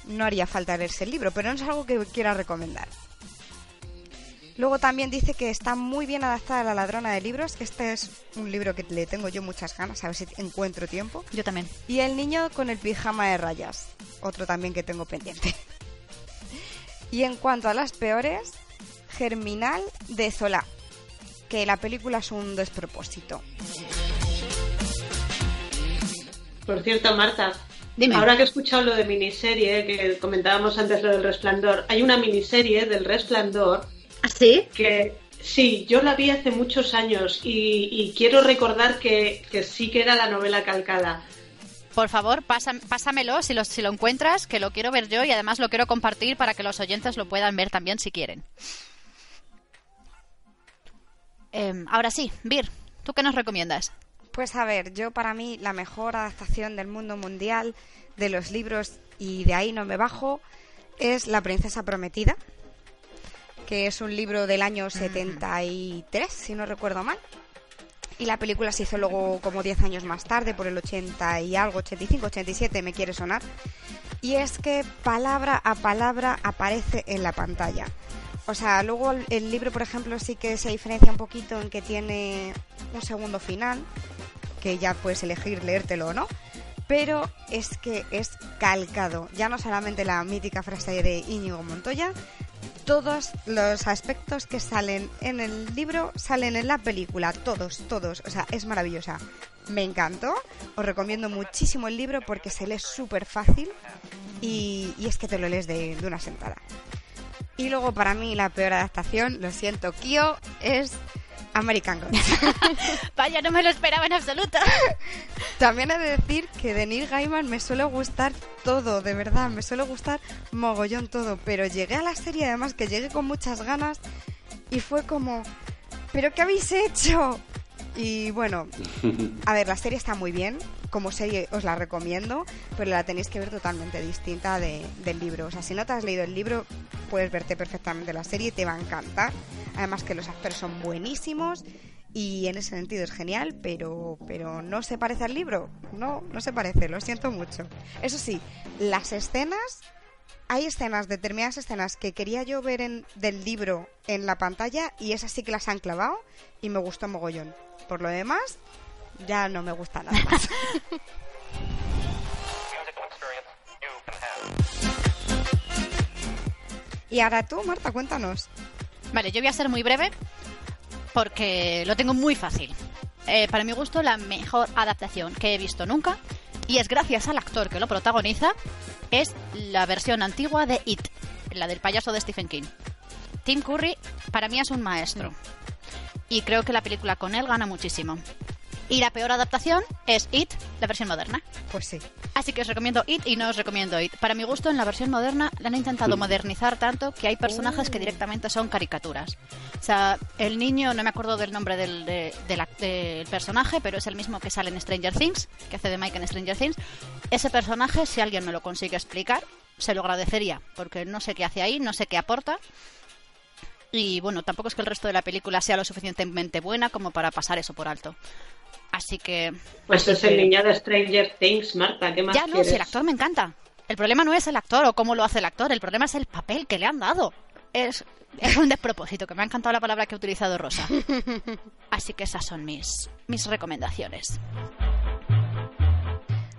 no haría falta leerse el libro, pero no es algo que quiera recomendar. Luego también dice que está muy bien adaptada a La ladrona de libros, que este es un libro que le tengo yo muchas ganas, a ver si encuentro tiempo. Yo también. Y El niño con el pijama de rayas, otro también que tengo pendiente. y en cuanto a las peores, Germinal de Zola, que la película es un despropósito. Por cierto, Marta, Dime. ahora que he escuchado lo de miniserie, que comentábamos antes lo del resplandor, hay una miniserie del resplandor ¿Ah, sí? que sí, yo la vi hace muchos años y, y quiero recordar que, que sí que era la novela calcada. Por favor, pásam- pásamelo si lo, si lo encuentras, que lo quiero ver yo y además lo quiero compartir para que los oyentes lo puedan ver también si quieren. Em, ahora sí, Vir, ¿tú qué nos recomiendas? Pues a ver, yo para mí la mejor adaptación del mundo mundial de los libros y de ahí no me bajo es La princesa prometida, que es un libro del año 73, si no recuerdo mal. Y la película se hizo luego como 10 años más tarde, por el 80 y algo, 85, 87 me quiere sonar. Y es que palabra a palabra aparece en la pantalla. O sea, luego el, libro, por ejemplo, sí que se diferencia un poquito en que tiene un segundo final, que ya puedes elegir leértelo o no. Pero es que es calcado. Ya no solamente la mítica frase de Íñigo Montoya, todos los aspectos que salen en el libro salen en la película. Todos, todos. O sea, es maravillosa. Me encantó. Os recomiendo muchísimo el libro porque se lee súper fácil y, es que te lo lees de, de una sentada. Y luego para mí la peor adaptación, lo siento, Kyo, es American Gods. Vaya, no me lo esperaba en absoluto. También he de decir que de Neil Gaiman me suele gustar todo, de verdad, me suele gustar mogollón todo, pero llegué a la serie además que llegué con muchas ganas y fue como, ¿pero qué habéis hecho? Y bueno, a ver, la serie está muy bien, como serie os la recomiendo, pero la tenéis que ver totalmente distinta de- del libro. O sea, si no te has leído el libro, puedes verte perfectamente la serie y te va a encantar. Además que los actores son buenísimos y en ese sentido es genial, pero, pero no se parece al libro. No, no se parece, lo siento mucho. Eso sí, las escenas hay escenas, determinadas escenas que quería yo ver en, del libro en la pantalla y esas sí que las han clavado y me gustó mogollón. Por lo demás, ya no me gusta nada más. y ahora tú, Marta, cuéntanos. Vale, yo voy a ser muy breve porque lo tengo muy fácil. Eh, para mi gusto, la mejor adaptación que he visto nunca, y es gracias al actor que lo protagoniza, es la versión antigua de It, la del payaso de Stephen King. Tim Curry para mí es un maestro. Y creo que la película con él gana muchísimo. Y la peor adaptación es It, la versión moderna. Pues sí. Así que os recomiendo It y no os recomiendo It. Para mi gusto, en la versión moderna la han intentado modernizar tanto que hay personajes que directamente son caricaturas. O sea, el niño, no me acuerdo del nombre del, de- de la- del personaje, pero es el mismo que sale en Stranger Things, que hace de Mike en Stranger Things. Ese personaje, si alguien me lo consigue explicar, se lo agradecería, porque no sé qué hace ahí, no sé qué aporta. Y bueno, tampoco es que el resto de la película sea lo suficientemente buena como para pasar eso por alto. Así que... Pues así es el niño de Stranger Things, Marta, ¿qué más ya no, quieres? si el actor me encanta. El problema no es el actor o cómo lo hace el actor, el problema es el papel que le han dado. Es, es un despropósito, que me ha encantado la palabra que ha utilizado Rosa. Así que esas son mis, mis recomendaciones.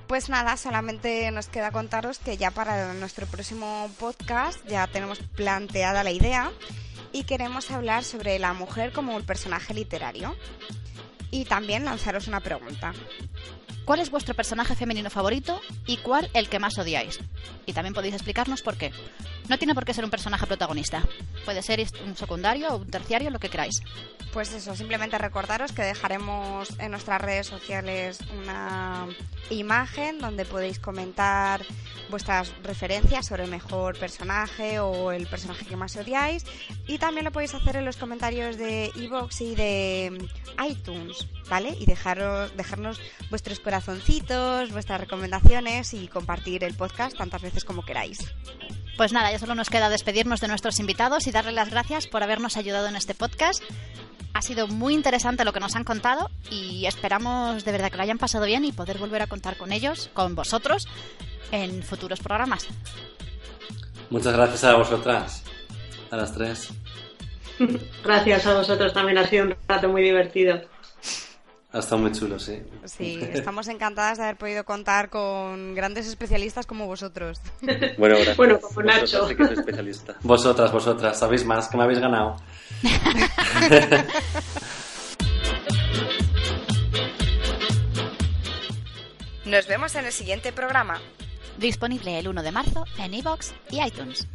Pues nada, solamente nos queda contaros que ya para nuestro próximo podcast ya tenemos planteada la idea y queremos hablar sobre la mujer como un personaje literario. Y también lanzaros una pregunta. Cuál es vuestro personaje femenino favorito y cuál el que más odiáis. Y también podéis explicarnos por qué. No tiene por qué ser un personaje protagonista. Puede ser un secundario o un terciario, lo que queráis. Pues eso, simplemente recordaros que dejaremos en nuestras redes sociales una imagen donde podéis comentar vuestras referencias sobre el mejor personaje o el personaje que más odiáis. Y también lo podéis hacer en los comentarios de iVoox y de iTunes, ¿vale? Y dejaros, dejarnos vuestros corazoncitos, vuestras recomendaciones y compartir el podcast tantas veces como queráis. Pues nada, ya solo nos queda despedirnos de nuestros invitados y darles las gracias por habernos ayudado en este podcast. Ha sido muy interesante lo que nos han contado y esperamos de verdad que lo hayan pasado bien y poder volver a contar con ellos, con vosotros, en futuros programas. Muchas gracias a vosotras, a las tres. Gracias a vosotros también, ha sido un rato muy divertido. Ha estado muy chulo, sí. Sí, estamos encantadas de haber podido contar con grandes especialistas como vosotros. Bueno, gracias. Bueno, como Nacho. Vosotras, sí que soy especialista. Vosotras, vosotras, sabéis más, que me habéis ganado. Nos vemos en el siguiente programa. Disponible el 1 de marzo en iVoox y iTunes.